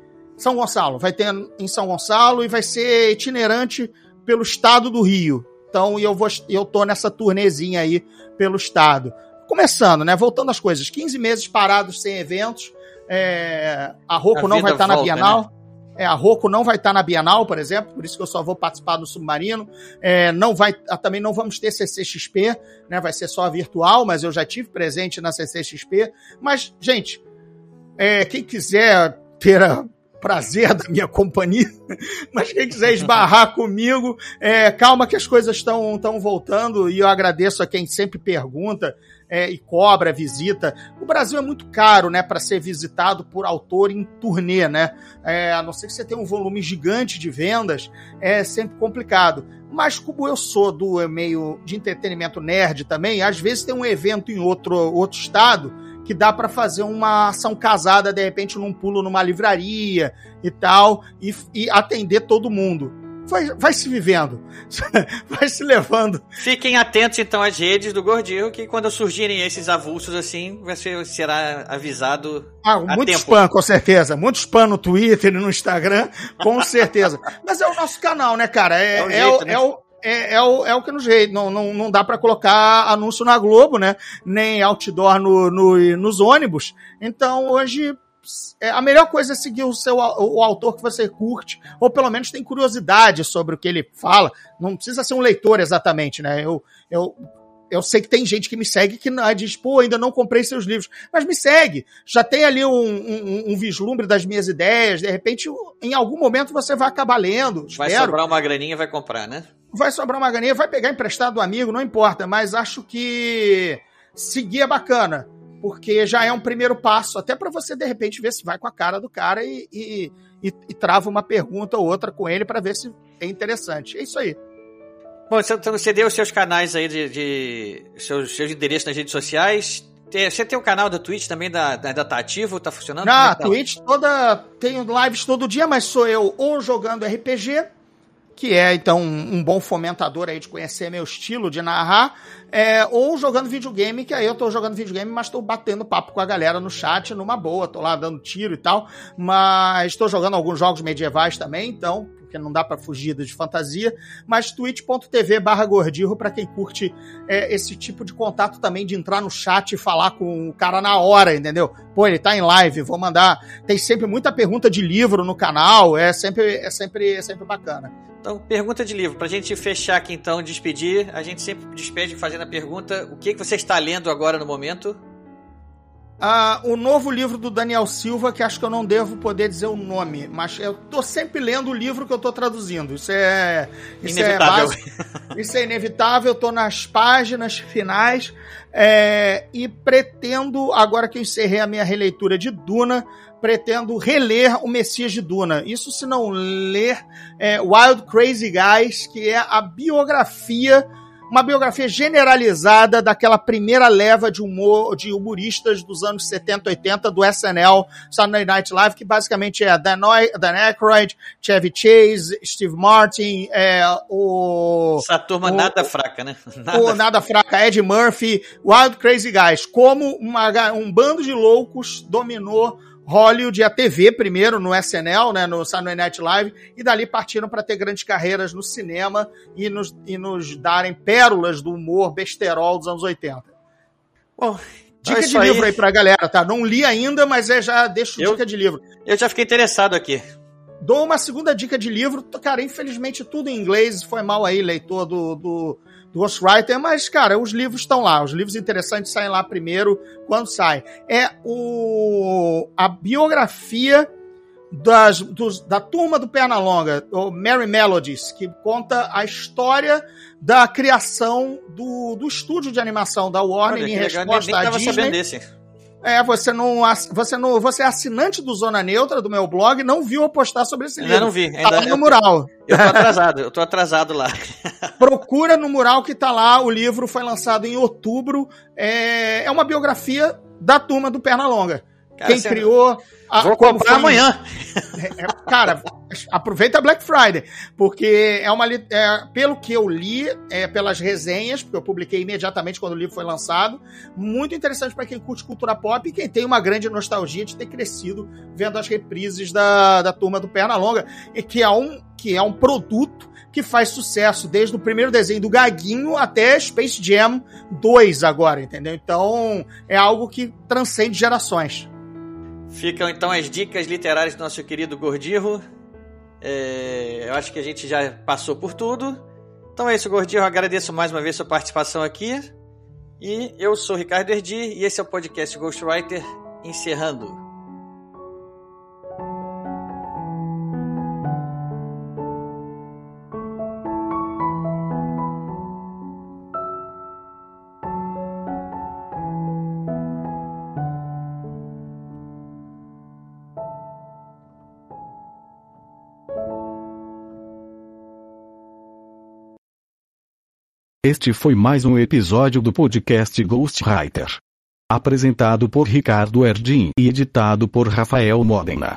Speaker 2: são Gonçalo. Vai ter em São Gonçalo e vai ser itinerante pelo estado do Rio. Então, eu vou eu tô nessa turnezinha aí pelo estado. Começando, né? Voltando às coisas. 15 meses parados sem eventos. É, a Roco não vai estar tá na Bienal. Né? É, a Roco não vai estar tá na Bienal, por exemplo, por isso que eu só vou participar do Submarino. É, não vai, ah, também não vamos ter CCXP, né? Vai ser só virtual, mas eu já tive presente na CCXP. Mas, gente, é, quem quiser ter a prazer da minha companhia, *laughs* mas quem quiser esbarrar comigo, é, calma que as coisas estão voltando e eu agradeço a quem sempre pergunta é, e cobra visita. O Brasil é muito caro, né, para ser visitado por autor em turnê, né? É, a não ser que você tenha um volume gigante de vendas, é sempre complicado. Mas como eu sou do meio de entretenimento nerd também, às vezes tem um evento em outro, outro estado que dá para fazer uma ação casada, de repente, num pulo numa livraria e tal, e, e atender todo mundo. vai, vai se vivendo, *laughs* vai se levando.
Speaker 1: Fiquem atentos então às redes do Gordinho, que quando surgirem esses avulsos assim, você será avisado.
Speaker 2: Ah, muito tempo. spam, com certeza. Muito spam no Twitter e no Instagram, com certeza. Mas é o nosso canal, né, cara? É, é, o, jeito, é, né? é o é, é, o, é o que nos jeito. Não, não, não dá para colocar anúncio na Globo, né? Nem outdoor no, no, nos ônibus. Então, hoje, é, a melhor coisa é seguir o seu o, autor que você curte, ou pelo menos tem curiosidade sobre o que ele fala. Não precisa ser um leitor exatamente, né? Eu, eu, eu sei que tem gente que me segue que diz, pô, ainda não comprei seus livros. Mas me segue. Já tem ali um, um, um vislumbre das minhas ideias. De repente, em algum momento você vai acabar lendo.
Speaker 1: Vai espero. sobrar uma graninha e vai comprar, né?
Speaker 2: Vai sobrar uma graninha, vai pegar emprestado do amigo, não importa. Mas acho que seguir é bacana porque já é um primeiro passo, até para você de repente ver se vai com a cara do cara e, e, e, e trava uma pergunta ou outra com ele para ver se é interessante. É isso aí.
Speaker 1: Bom, então você deu os seus canais aí de, de seus, seus endereços nas redes sociais. Você tem o um canal da Twitch também da, da, da Tativo, tá funcionando?
Speaker 2: Na é tá? Twitch toda. Tenho lives todo dia, mas sou eu ou jogando RPG que é então um bom fomentador aí de conhecer meu estilo de narrar, é, ou jogando videogame, que aí eu tô jogando videogame, mas tô batendo papo com a galera no chat numa boa, tô lá dando tiro e tal, mas tô jogando alguns jogos medievais também, então porque não dá para fugir de fantasia, mas twitch.tv barra gordirro para quem curte é, esse tipo de contato também, de entrar no chat e falar com o cara na hora, entendeu? Pô, ele tá em live, vou mandar. Tem sempre muita pergunta de livro no canal, é sempre, é sempre, é sempre bacana.
Speaker 1: Então, pergunta de livro. Pra gente fechar aqui então, despedir, a gente sempre despede fazendo a pergunta: o que, que você está lendo agora no momento?
Speaker 2: Ah, o novo livro do Daniel Silva, que acho que eu não devo poder dizer o nome, mas eu tô sempre lendo o livro que eu tô traduzindo. Isso é. Isso é inevitável. É *laughs* isso é inevitável, eu tô nas páginas finais. É, e pretendo, agora que eu encerrei a minha releitura de Duna, pretendo reler o Messias de Duna. Isso se não ler é, Wild Crazy Guys, que é a biografia uma biografia generalizada daquela primeira leva de humor, de humoristas dos anos 70, 80 do SNL, Saturday Night Live, que basicamente é Dan, Dan Aykroyd, Chevy Chase, Steve Martin, é, o...
Speaker 1: Essa turma o, nada fraca, né?
Speaker 2: Nada, *laughs* o nada fraca, Ed Murphy, Wild Crazy Guys. Como uma, um bando de loucos dominou Hollywood e a TV primeiro no SNL, né, no Saturday Night Live, e dali partiram para ter grandes carreiras no cinema e nos, e nos darem pérolas do humor besterol dos anos 80. Bom, dica é de aí. livro aí pra galera, tá? Não li ainda, mas é, já deixo eu, dica de livro.
Speaker 1: Eu já fiquei interessado aqui.
Speaker 2: Dou uma segunda dica de livro, cara, infelizmente tudo em inglês, foi mal aí, leitor do, do do Ghostwriter, mas, cara, os livros estão lá. Os livros interessantes saem lá primeiro quando sai. É o, a biografia das, dos, da turma do Pernalonga, o Mary Melodies, que conta a história da criação do, do estúdio de animação da Warner Olha, em resposta legal, nem, nem à Disney. Desse. É, você não, você não, você é assinante do Zona Neutra do meu blog, não viu eu postar sobre esse livro.
Speaker 1: Ainda não vi, ainda
Speaker 2: tá lá no mural.
Speaker 1: Eu tô atrasado, eu tô atrasado lá. *laughs*
Speaker 2: Procura no mural que tá lá, o livro foi lançado em outubro, é, é uma biografia da turma do Pernalonga. Cara, Quem criou,
Speaker 1: a, Vou comprar amanhã.
Speaker 2: É, é, cara, aproveita Black Friday, porque é uma é, pelo que eu li, é, pelas resenhas, porque eu publiquei imediatamente quando o livro foi lançado, muito interessante para quem curte cultura pop e quem tem uma grande nostalgia de ter crescido vendo as reprises da, da turma do Pernalonga, e que é um que é um produto que faz sucesso desde o primeiro desenho do Gaguinho até Space Jam 2 agora, entendeu? Então, é algo que transcende gerações.
Speaker 1: Ficam então as dicas literárias do nosso querido Gordirro. É, eu acho que a gente já passou por tudo. Então é isso, Gordirro. Agradeço mais uma vez sua participação aqui. E eu sou Ricardo Erdi e esse é o podcast Ghostwriter encerrando.
Speaker 4: Este foi mais um episódio do podcast Ghostwriter. Apresentado por Ricardo Erdin e editado por Rafael Modena.